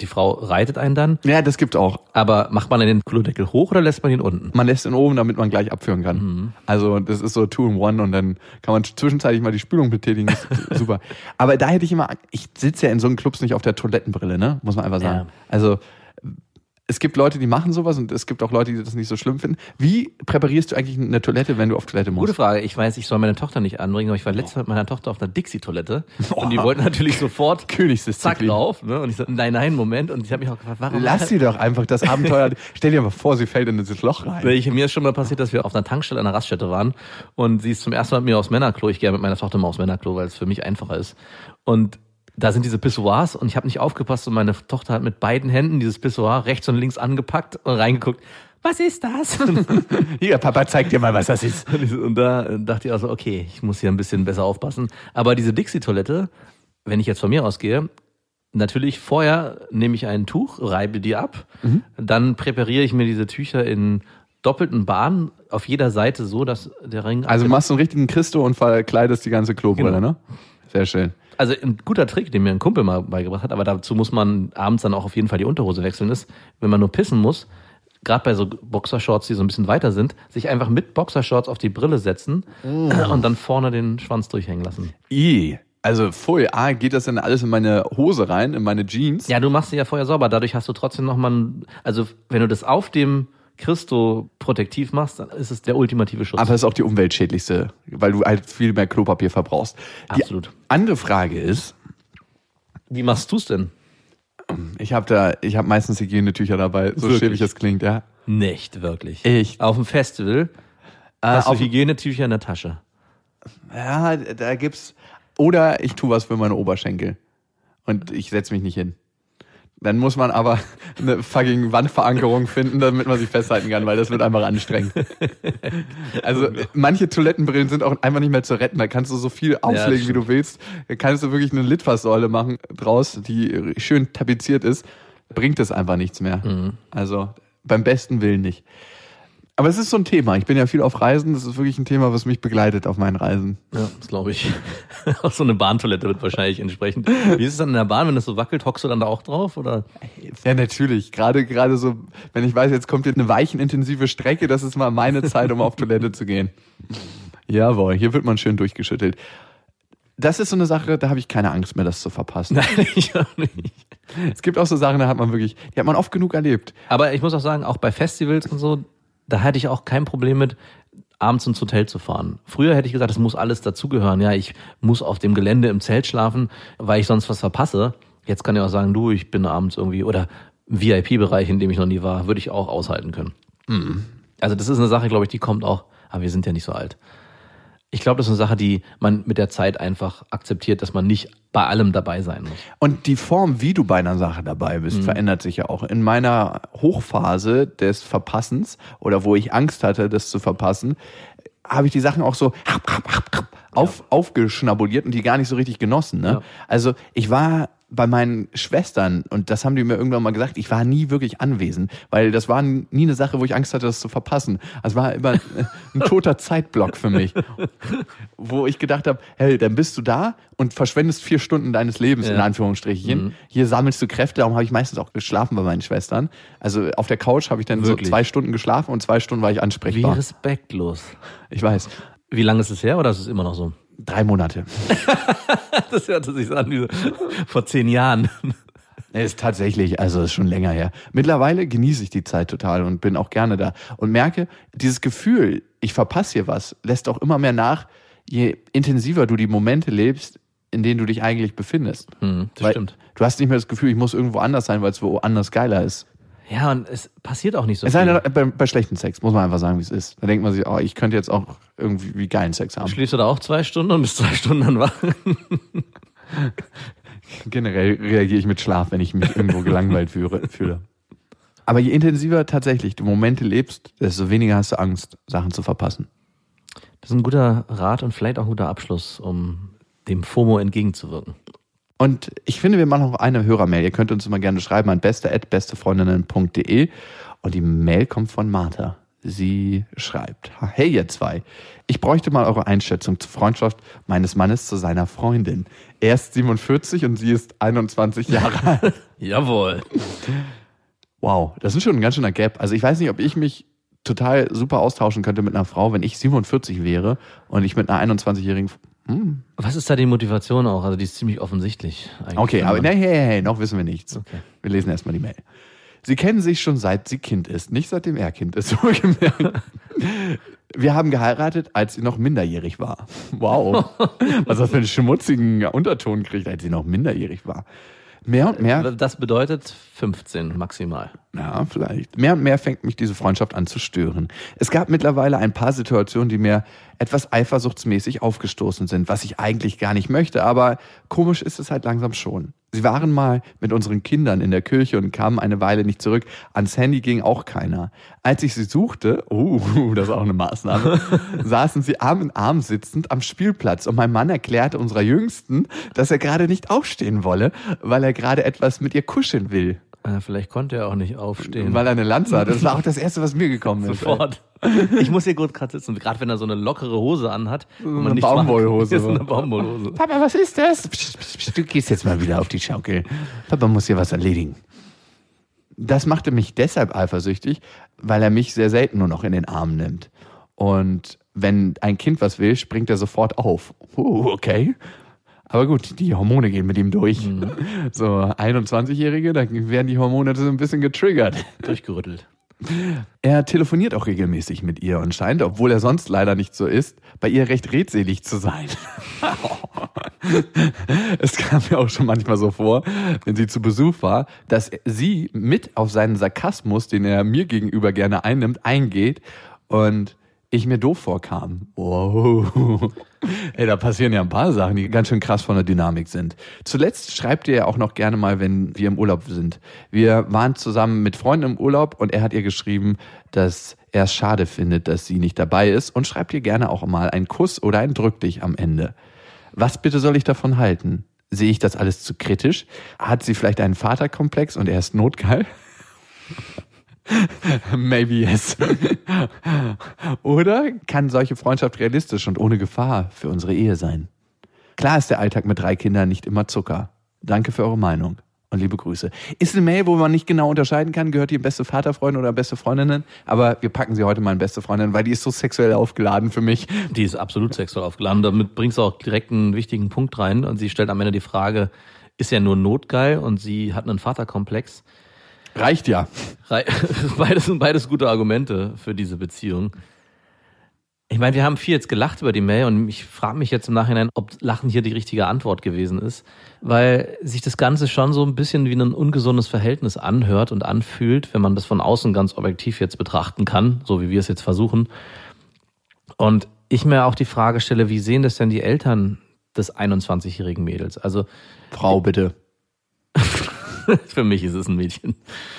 die Frau reitet einen dann, Ja, das gibt auch. aber macht man den Klodeckel hoch oder lässt man ihn unten? Man lässt ihn oben, damit man gleich abführen kann. Mhm. Also das ist so two in one und dann kann man zwischenzeitlich mal die Spülung betätigen. Super. Aber da hätte ich immer, ich sitze ja in so einem Clubs nicht auf der Toilettenbrille, ne? Muss man einfach sagen. Ja. Also es gibt Leute, die machen sowas und es gibt auch Leute, die das nicht so schlimm finden. Wie präparierst du eigentlich eine Toilette, wenn du auf Toilette musst? Gute Frage. Ich weiß, ich soll meine Tochter nicht anbringen, aber ich war letztes Mal mit meiner Tochter auf einer Dixie-Toilette und die wollten natürlich sofort zack Königsdisziplin. drauf. Ne? Und ich so, nein, nein, Moment. Und ich habe mich auch gefragt, warum Lass sie doch einfach das Abenteuer. Stell dir mal vor, sie fällt in dieses Loch rein. Ich, mir ist schon mal passiert, dass wir auf einer Tankstelle an einer Raststätte waren und sie ist zum ersten Mal mit mir aufs Männerklo. Ich gehe mit meiner Tochter mal aufs Männerklo, weil es für mich einfacher ist. Und da sind diese Pissoirs und ich habe nicht aufgepasst und meine Tochter hat mit beiden Händen dieses Pissoir rechts und links angepackt und reingeguckt. Was ist das? Hier, Papa, zeig dir mal, was das ist. Und da dachte ich also, okay, ich muss hier ein bisschen besser aufpassen. Aber diese Dixie-Toilette, wenn ich jetzt von mir ausgehe, natürlich vorher nehme ich ein Tuch, reibe die ab, dann präpariere ich mir diese Tücher in doppelten Bahnen auf jeder Seite so, dass der Ring. Also machst du einen richtigen Christo und verkleidest die ganze Klobrille, Genau. ne? Sehr schön. Also ein guter Trick, den mir ein Kumpel mal beigebracht hat, aber dazu muss man abends dann auch auf jeden Fall die Unterhose wechseln, ist, wenn man nur pissen muss, gerade bei so Boxershorts, die so ein bisschen weiter sind, sich einfach mit Boxershorts auf die Brille setzen und dann vorne den Schwanz durchhängen lassen. I. Also, voll. A, geht das denn alles in meine Hose rein, in meine Jeans? Ja, du machst sie ja vorher sauber. Dadurch hast du trotzdem nochmal, also wenn du das auf dem Christo protektiv machst, dann ist es der ultimative Schutz. Aber es ist auch die umweltschädlichste, weil du halt viel mehr Klopapier verbrauchst. Absolut. Die andere Frage ist, Wie machst du's denn? ich habe da, ich habe meistens Hygienetücher dabei, so Wirklich? schäbig es klingt, ja. Nicht wirklich. Echt? Auf dem Festival Äh, hast du auf, Hygienetücher in der Tasche. ja, da gibt's, oder ich tu was für meine Oberschenkel und ich setz mich nicht hin. Dann muss man aber eine fucking Wandverankerung finden, damit man sich festhalten kann, weil das wird einfach anstrengend. Also manche Toilettenbrillen sind auch einfach nicht mehr zu retten. Da kannst du so viel auflegen, wie stimmt. du willst. Da kannst du wirklich eine Litfaßsäule machen draus, die schön tapeziert ist. Bringt es einfach nichts mehr. Mhm. Also beim besten Willen nicht. Aber es ist so ein Thema. Ich bin ja viel auf Reisen. Das ist wirklich ein Thema, was mich begleitet auf meinen Reisen. Ja, das glaube ich. Auch so eine Bahntoilette wird wahrscheinlich entsprechend. Wie ist es dann in der Bahn, wenn das so wackelt, hockst du dann da auch drauf? Oder? Ja, natürlich. Gerade, gerade so, wenn ich weiß, jetzt kommt hier eine weichenintensive Strecke, das ist mal meine Zeit, um auf Toilette zu gehen. Jawohl, hier wird man schön durchgeschüttelt. Das ist so eine Sache, da habe ich keine Angst mehr, das zu verpassen. Nein, ich auch nicht. Es gibt auch so Sachen, da hat man wirklich, die hat man oft genug erlebt. Aber ich muss auch sagen, auch bei Festivals und so, da hatte ich auch kein Problem mit, abends ins Hotel zu fahren. Früher hätte ich gesagt, es muss alles dazugehören. Ja, ich muss auf dem Gelände im Zelt schlafen, weil ich sonst was verpasse. Jetzt kann ich auch sagen, du, ich bin abends irgendwie, oder VIP-Bereich, in dem ich noch nie war, würde ich auch aushalten können. Also das ist eine Sache, glaube ich, die kommt auch, aber wir sind ja nicht so alt. Ich glaube, das ist eine Sache, die man mit der Zeit einfach akzeptiert, dass man nicht bei allem dabei sein muss. Und die Form, wie du bei einer Sache dabei bist, verändert sich ja auch. In meiner Hochphase des Verpassens oder wo ich Angst hatte, das zu verpassen, habe ich die Sachen auch so auf, aufgeschnabuliert und die gar nicht so richtig genossen. Ne? Ja. Also ich war bei meinen Schwestern, und das haben die mir irgendwann mal gesagt, ich war nie wirklich anwesend, weil das war nie eine Sache, wo ich Angst hatte, das zu verpassen. Es war immer ein toter Zeitblock für mich, wo ich gedacht habe, hey, dann bist du da und verschwendest vier Stunden deines Lebens, in Ja. Anführungsstrichen. Hier sammelst du Kräfte, darum habe ich meistens auch geschlafen bei meinen Schwestern. Also auf der Couch habe ich dann Wirklich? so zwei Stunden geschlafen und zwei Stunden war ich Wie ansprechbar. respektlos. Ich weiß. Wie lange ist es her oder ist es immer noch so? Drei Monate. Das hört sich an wie vor zehn Jahren. Es ist tatsächlich, also ist schon länger her. Mittlerweile genieße ich die Zeit total und bin auch gerne da und merke, dieses Gefühl, ich verpasse hier was, lässt auch immer mehr nach, je intensiver du die Momente lebst, in denen du dich eigentlich befindest. Hm, das Weil stimmt. Du hast nicht mehr das Gefühl, ich muss irgendwo anders sein, weil es woanders geiler ist. Ja, und es passiert auch nicht so Es sei viel. denn, bei, bei schlechten Sex, muss man einfach sagen, wie es ist. Da denkt man sich, oh, ich könnte jetzt auch irgendwie wie geilen Sex haben. Schläfst du da auch zwei Stunden und bist zwei Stunden dann wach? Generell reagiere ich mit Schlaf, wenn ich mich irgendwo gelangweilt fühle. fühle. Aber je intensiver tatsächlich du Momente lebst, desto weniger hast du Angst, Sachen zu verpassen. Das ist ein guter Rat und vielleicht auch ein guter Abschluss, um dem FOMO entgegenzuwirken. Und ich finde, wir machen noch eine Hörermail. Ihr könnt uns immer gerne schreiben an beste.bestefreundinnen.de und die Mail kommt von Martha. Sie schreibt, hey ihr zwei, ich bräuchte mal eure Einschätzung zur Freundschaft meines Mannes zu seiner Freundin. Er ist 47 und sie ist 21 Jahre alt. Jawohl. Wow, das ist schon ein ganz schöner Gap. Also ich weiß nicht, ob ich mich total super austauschen könnte mit einer Frau, wenn ich 47 wäre und ich mit einer 21-jährigen. Hm. Was ist da die Motivation auch? Also die ist ziemlich offensichtlich. eigentlich. Okay, aber nee, hey, hey, noch wissen wir nichts. Okay. Wir lesen erstmal die Mail. Sie kennen sich schon seit sie Kind ist, nicht seitdem er Kind ist, wohlgemerkt. Wir haben geheiratet, als sie noch minderjährig war. Wow. Was das für einen schmutzigen Unterton kriegt, als sie noch minderjährig war. Mehr und mehr Das bedeutet 15 maximal. Ja, vielleicht. Mehr und mehr fängt mich diese Freundschaft an zu stören. Es gab mittlerweile ein paar Situationen, die mir etwas eifersuchtsmäßig aufgestoßen sind, was ich eigentlich gar nicht möchte, aber komisch ist es halt langsam schon. Sie waren mal mit unseren Kindern in der Kirche und kamen eine Weile nicht zurück. Ans Handy ging auch keiner. Als ich sie suchte, uh, das ist auch eine Maßnahme, saßen sie Arm in Arm sitzend am Spielplatz und mein Mann erklärte unserer Jüngsten, dass er gerade nicht aufstehen wolle, weil er gerade etwas mit ihr kuscheln will. Äh, vielleicht konnte er auch nicht aufstehen. Weil er eine Lanze hat. Das war auch das Erste, was mir gekommen ist. Sofort. Ich muss hier gut gerade sitzen, gerade wenn er so eine lockere Hose anhat. und man eine. Baumwollhose. Ist eine Baumwollhose. Papa, was ist das? Du gehst jetzt mal wieder auf die Schaukel. Papa muss hier was erledigen. Das machte mich deshalb eifersüchtig, weil er mich sehr selten nur noch in den Arm nimmt. Und wenn ein Kind was will, springt er sofort auf. Uh, okay. Aber gut, die Hormone gehen mit ihm durch. So 21-Jährige, da werden die Hormone so ein bisschen getriggert. Durchgerüttelt. Er telefoniert auch regelmäßig mit ihr und scheint, obwohl er sonst leider nicht so ist, bei ihr recht redselig zu sein. es kam mir auch schon manchmal so vor, wenn sie zu Besuch war, dass sie mit auf seinen Sarkasmus, den er mir gegenüber gerne einnimmt, eingeht und ich mir doof vorkam. Wow. Ey, da passieren ja ein paar Sachen, die ganz schön krass von der Dynamik sind. Zuletzt schreibt ihr ja auch noch gerne mal, wenn wir im Urlaub sind. Wir waren zusammen mit Freunden im Urlaub und er hat ihr geschrieben, dass er es schade findet, dass sie nicht dabei ist und schreibt ihr gerne auch mal einen Kuss oder ein Drück dich am Ende. Was bitte soll ich davon halten? Sehe ich das alles zu kritisch? Hat sie vielleicht einen Vaterkomplex und er ist notgeil? Maybe yes. Oder kann solche Freundschaft realistisch und ohne Gefahr für unsere Ehe sein? Klar ist der Alltag mit drei Kindern nicht immer Zucker. Danke für eure Meinung und liebe Grüße. Ist eine Mail, wo man nicht genau unterscheiden kann, gehört die beste Vaterfreundin oder beste Freundinnen, aber wir packen sie heute mal in beste Freundin, weil die ist so sexuell aufgeladen für mich. Die ist absolut sexuell aufgeladen. Damit bringst du auch direkt einen wichtigen Punkt rein. Und sie stellt am Ende die Frage, ist er nur notgeil und sie hat einen Vaterkomplex? Reicht ja. Beides sind beides gute Argumente für diese Beziehung. Ich meine, wir haben viel jetzt gelacht über die Mail und ich frage mich jetzt im Nachhinein, ob Lachen hier die richtige Antwort gewesen ist, weil sich das Ganze schon so ein bisschen wie ein ungesundes Verhältnis anhört und anfühlt, wenn man das von außen ganz objektiv jetzt betrachten kann, so wie wir es jetzt versuchen. Und ich mir auch die Frage stelle, wie sehen das denn die Eltern des 21-jährigen Mädels? Also Frau, bitte. für mich ist es ein Mädchen.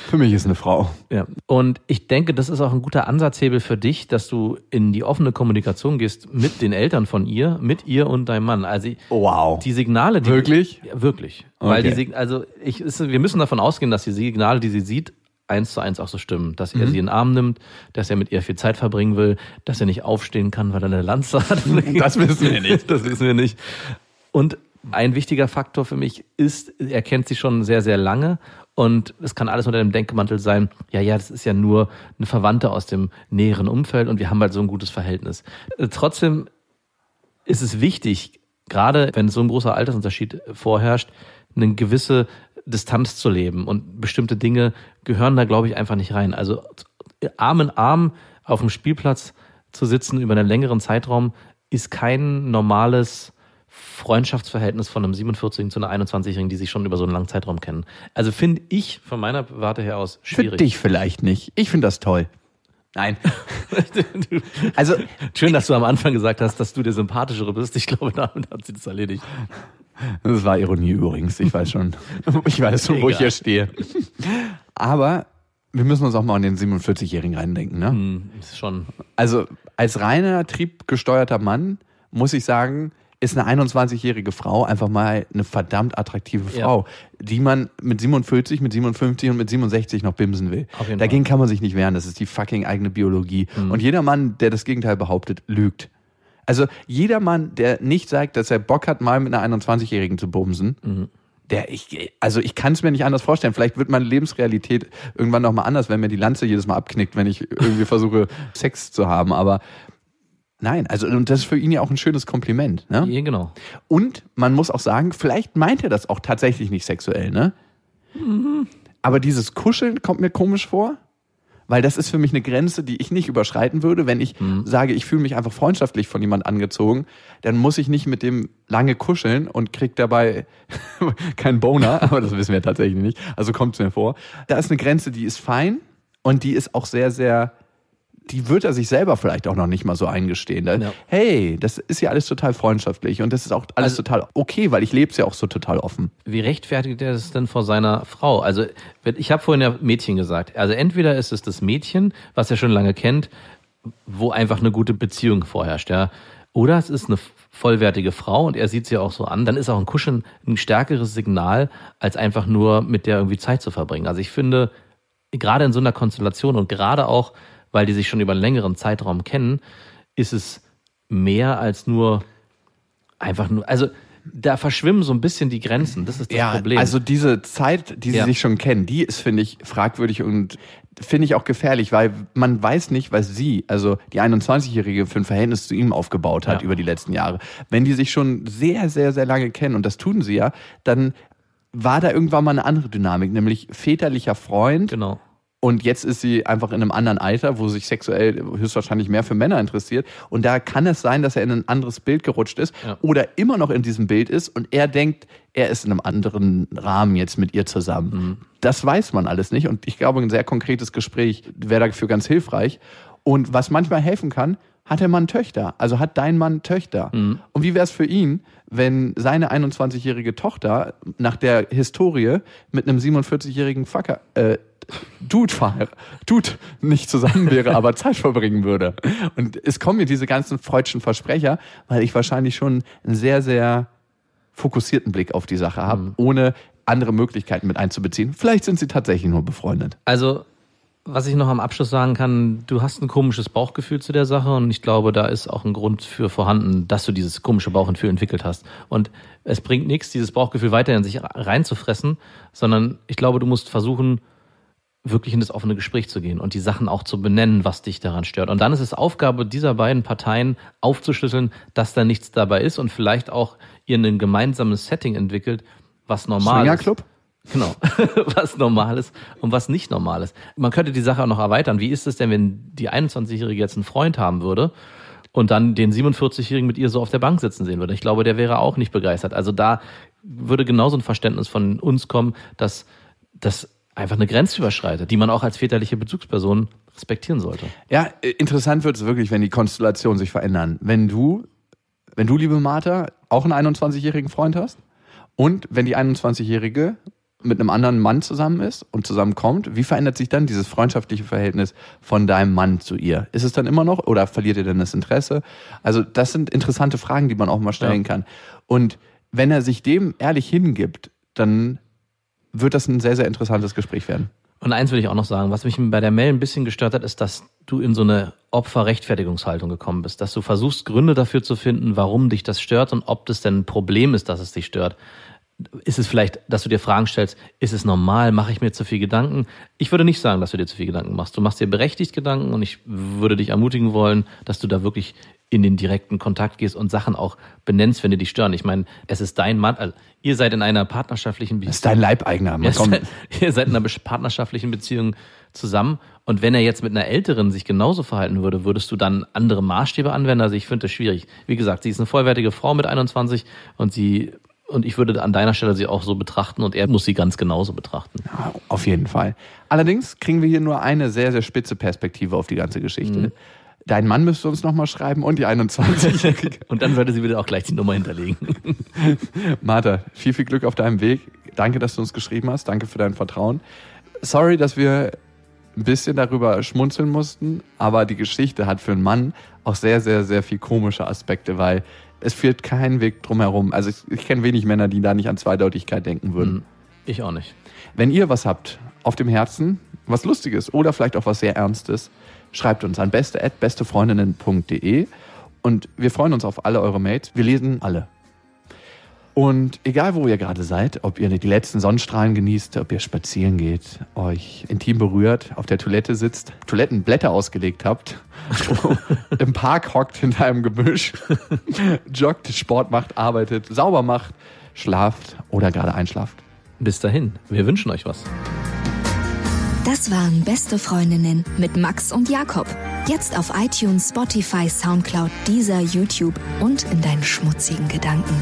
Für mich ist eine Frau. Ja. Und ich denke, das ist auch ein guter Ansatzhebel für dich, dass du in die offene Kommunikation gehst mit den Eltern von ihr, mit ihr und deinem Mann. Also Wow. die Signale, die Wirklich? Ja, wirklich. Weil Okay. die Sig also ich ist, wir müssen davon ausgehen, dass die Signale, die sie sieht, eins zu eins auch so stimmen, dass er sie in den Arm nimmt, dass er mit ihr viel Zeit verbringen will, dass er nicht aufstehen kann, weil er eine Lanze hat. Das wissen wir nicht. Das wissen wir nicht. Und ein wichtiger Faktor für mich ist, er kennt sie schon sehr, sehr lange und es kann alles unter dem Denkmantel sein, ja, ja, das ist ja nur eine Verwandte aus dem näheren Umfeld und wir haben halt so ein gutes Verhältnis. Äh, Trotzdem ist es wichtig, gerade wenn so ein großer Altersunterschied vorherrscht, eine gewisse Distanz zu leben und bestimmte Dinge gehören da, glaube ich, einfach nicht rein. Also Arm in Arm auf dem Spielplatz zu sitzen über einen längeren Zeitraum ist kein normales Freundschaftsverhältnis von einem 47-Jährigen zu einer 21-Jährigen, die sich schon über so einen langen Zeitraum kennen. Also finde ich von meiner Warte her aus Für schwierig. dich vielleicht nicht. Ich finde das toll. Nein. Also, Schön, dass du am Anfang gesagt hast, dass du der Sympathischere bist. Ich glaube, damit hat sie das erledigt. Das war Ironie übrigens. Ich weiß schon. Ich weiß schon, wo ich hier stehe. Aber wir müssen uns auch mal an den 47-Jährigen reindenken, ne? Hm, ist schon. Also als reiner triebgesteuerter Mann muss ich sagen, ist eine 21-jährige Frau einfach mal eine verdammt attraktive Frau, die man mit 47, mit 57 und mit 67 noch bimsen will. Dagegen kann man sich nicht wehren. Das ist die fucking eigene Biologie. Und jeder Mann, der das Gegenteil behauptet, lügt. Also jeder Mann, der nicht sagt, dass er Bock hat, mal mit einer 21-Jährigen zu bumsen, der ich, also ich kann es mir nicht anders vorstellen. Vielleicht wird meine Lebensrealität irgendwann noch mal anders, wenn mir die Lanze jedes Mal abknickt, wenn ich irgendwie versuche, Sex zu haben. Aber nein, also und das ist für ihn ja auch ein schönes Kompliment. Ne? Ja, genau. Und man muss auch sagen, vielleicht meint er das auch tatsächlich nicht sexuell, ne? Aber dieses Kuscheln kommt mir komisch vor. Weil das ist für mich eine Grenze, die ich nicht überschreiten würde. Wenn ich sage, ich fühle mich einfach freundschaftlich von jemand angezogen, dann muss ich nicht mit dem lange kuscheln und krieg dabei keinen Boner, aber das wissen wir tatsächlich nicht. Also kommt es mir vor. Da ist eine Grenze, die ist fein und die ist auch sehr, sehr, die wird er sich selber vielleicht auch noch nicht mal so eingestehen. Ja. Hey, das ist ja alles total freundschaftlich und das ist auch alles Also- total okay, weil ich lebe es ja auch so total offen. Wie rechtfertigt er das denn vor seiner Frau? Also, ich habe vorhin ja Mädchen gesagt. Also entweder ist es das Mädchen, was er schon lange kennt, wo einfach eine gute Beziehung vorherrscht, ja. Oder es ist eine vollwertige Frau und er sieht sie auch so an, dann ist auch ein Kuscheln ein stärkeres Signal, als einfach nur mit der irgendwie Zeit zu verbringen. Also ich finde, gerade in so einer Konstellation und gerade auch, weil die sich schon über einen längeren Zeitraum kennen, ist es mehr als nur einfach nur, also da verschwimmen so ein bisschen die Grenzen. Das ist das Problem. Also diese Zeit, die sie Ja. sich schon kennen, die ist, finde ich, fragwürdig und finde ich auch gefährlich, weil man weiß nicht, was sie, also die 21-Jährige, für ein Verhältnis zu ihm aufgebaut hat Ja. über die letzten Jahre. Wenn die sich schon sehr, sehr, sehr lange kennen, und das tun sie ja, dann war da irgendwann mal eine andere Dynamik, nämlich väterlicher Freund genau. Und jetzt ist sie einfach in einem anderen Alter, wo sich sexuell höchstwahrscheinlich mehr für Männer interessiert. Und da kann es sein, dass er in ein anderes Bild gerutscht ist Ja. oder immer noch in diesem Bild ist und er denkt, er ist in einem anderen Rahmen jetzt mit ihr zusammen. Mhm. Das weiß man alles nicht. Und ich glaube, ein sehr konkretes Gespräch wäre dafür ganz hilfreich. Und was manchmal helfen kann, hat der Mann Töchter? Also hat dein Mann Töchter? Mhm. Und wie wäre es für ihn, wenn seine 21-jährige Tochter nach der Historie mit einem 47-jährigen Fucker, äh, Dude, Dude nicht zusammen wäre, aber Zeit verbringen würde. Und es kommen mir diese ganzen freudschen Versprecher, weil ich wahrscheinlich schon einen sehr, sehr fokussierten Blick auf die Sache habe, ohne andere Möglichkeiten mit einzubeziehen. Vielleicht sind sie tatsächlich nur befreundet. Also, was ich noch am Abschluss sagen kann, du hast ein komisches Bauchgefühl zu der Sache und ich glaube, da ist auch ein Grund für vorhanden, dass du dieses komische Bauchgefühl entwickelt hast. Und es bringt nichts, dieses Bauchgefühl weiter in sich reinzufressen, sondern ich glaube, du musst versuchen, wirklich in das offene Gespräch zu gehen und die Sachen auch zu benennen, was dich daran stört. Und dann ist es Aufgabe dieser beiden Parteien aufzuschlüsseln, dass da nichts dabei ist und vielleicht auch ihr ein gemeinsames Setting entwickelt, was normal ist. Swingerclub? Genau, was normal ist und was nicht normal ist. Man könnte die Sache auch noch erweitern. Wie ist es denn, wenn die 21-Jährige jetzt einen Freund haben würde und dann den 47-Jährigen mit ihr so auf der Bank sitzen sehen würde? Ich glaube, der wäre auch nicht begeistert. Also da würde genauso ein Verständnis von uns kommen, dass das einfach eine Grenze überschreitet, die man auch als väterliche Bezugsperson respektieren sollte. Ja, interessant wird es wirklich, wenn die Konstellationen sich verändern. Wenn du, wenn du, liebe Martha, auch einen 21-jährigen Freund hast und wenn die 21-jährige mit einem anderen Mann zusammen ist und zusammenkommt, wie verändert sich dann dieses freundschaftliche Verhältnis von deinem Mann zu ihr? Ist es dann immer noch oder verliert ihr dann das Interesse? Also das sind interessante Fragen, die man auch mal stellen Ja. kann. Und wenn er sich dem ehrlich hingibt, dann wird das ein sehr, sehr interessantes Gespräch werden. Und eins will ich auch noch sagen, was mich bei der Mail ein bisschen gestört hat, ist, dass du in so eine Opferrechtfertigungshaltung gekommen bist, dass du versuchst, Gründe dafür zu finden, warum dich das stört und ob das denn ein Problem ist, dass es dich stört. Ist es vielleicht, dass du dir Fragen stellst, ist es normal, mache ich mir zu viel Gedanken? Ich würde nicht sagen, dass du dir zu viel Gedanken machst. Du machst dir berechtigt Gedanken und ich würde dich ermutigen wollen, dass du da wirklich in den direkten Kontakt gehst und Sachen auch benennst, wenn dir die stören. Ich meine, es ist dein Mann, also ihr seid in einer partnerschaftlichen Beziehung. Das ist dein Leibeigener. Ihr seid, ihr seid in einer partnerschaftlichen Beziehung zusammen und wenn er jetzt mit einer Älteren sich genauso verhalten würde, würdest du dann andere Maßstäbe anwenden? Also ich finde das schwierig. Wie gesagt, sie ist eine vollwertige Frau mit 21 und sie und ich würde an deiner Stelle sie auch so betrachten und er muss sie ganz genauso betrachten. Ja, Auf jeden Fall. Allerdings kriegen wir hier nur eine sehr, sehr spitze Perspektive auf die ganze Geschichte. Dein Mann müsste uns nochmal schreiben und die 21. Und dann würde sie wieder auch gleich die Nummer hinterlegen. Martha, viel, viel Glück auf deinem Weg. Danke, dass du uns geschrieben hast. Danke für dein Vertrauen. Sorry, dass wir ein bisschen darüber schmunzeln mussten, aber die Geschichte hat für einen Mann auch sehr, sehr, sehr viel komische Aspekte, weil es führt keinen Weg drumherum. Also ich, ich kenne wenig Männer, die da nicht an Zweideutigkeit denken würden. Ich auch nicht. Wenn ihr was habt auf dem Herzen, was Lustiges oder vielleicht auch was sehr Ernstes, schreibt uns an beste@bestefreundinnen.de und wir freuen uns auf alle eure Mails. Wir lesen alle. Und egal, wo ihr gerade seid, ob ihr die letzten Sonnenstrahlen genießt, ob ihr spazieren geht, euch intim berührt, auf der Toilette sitzt, Toilettenblätter ausgelegt habt, im Park hockt hinter einem Gebüsch, joggt, Sport macht, arbeitet, sauber macht, schlaft oder gerade einschlaft. Bis dahin, wir wünschen euch was. Das waren Beste Freundinnen mit Max und Jakob. Jetzt auf iTunes, Spotify, Soundcloud, dieser YouTube und in deinen schmutzigen Gedanken.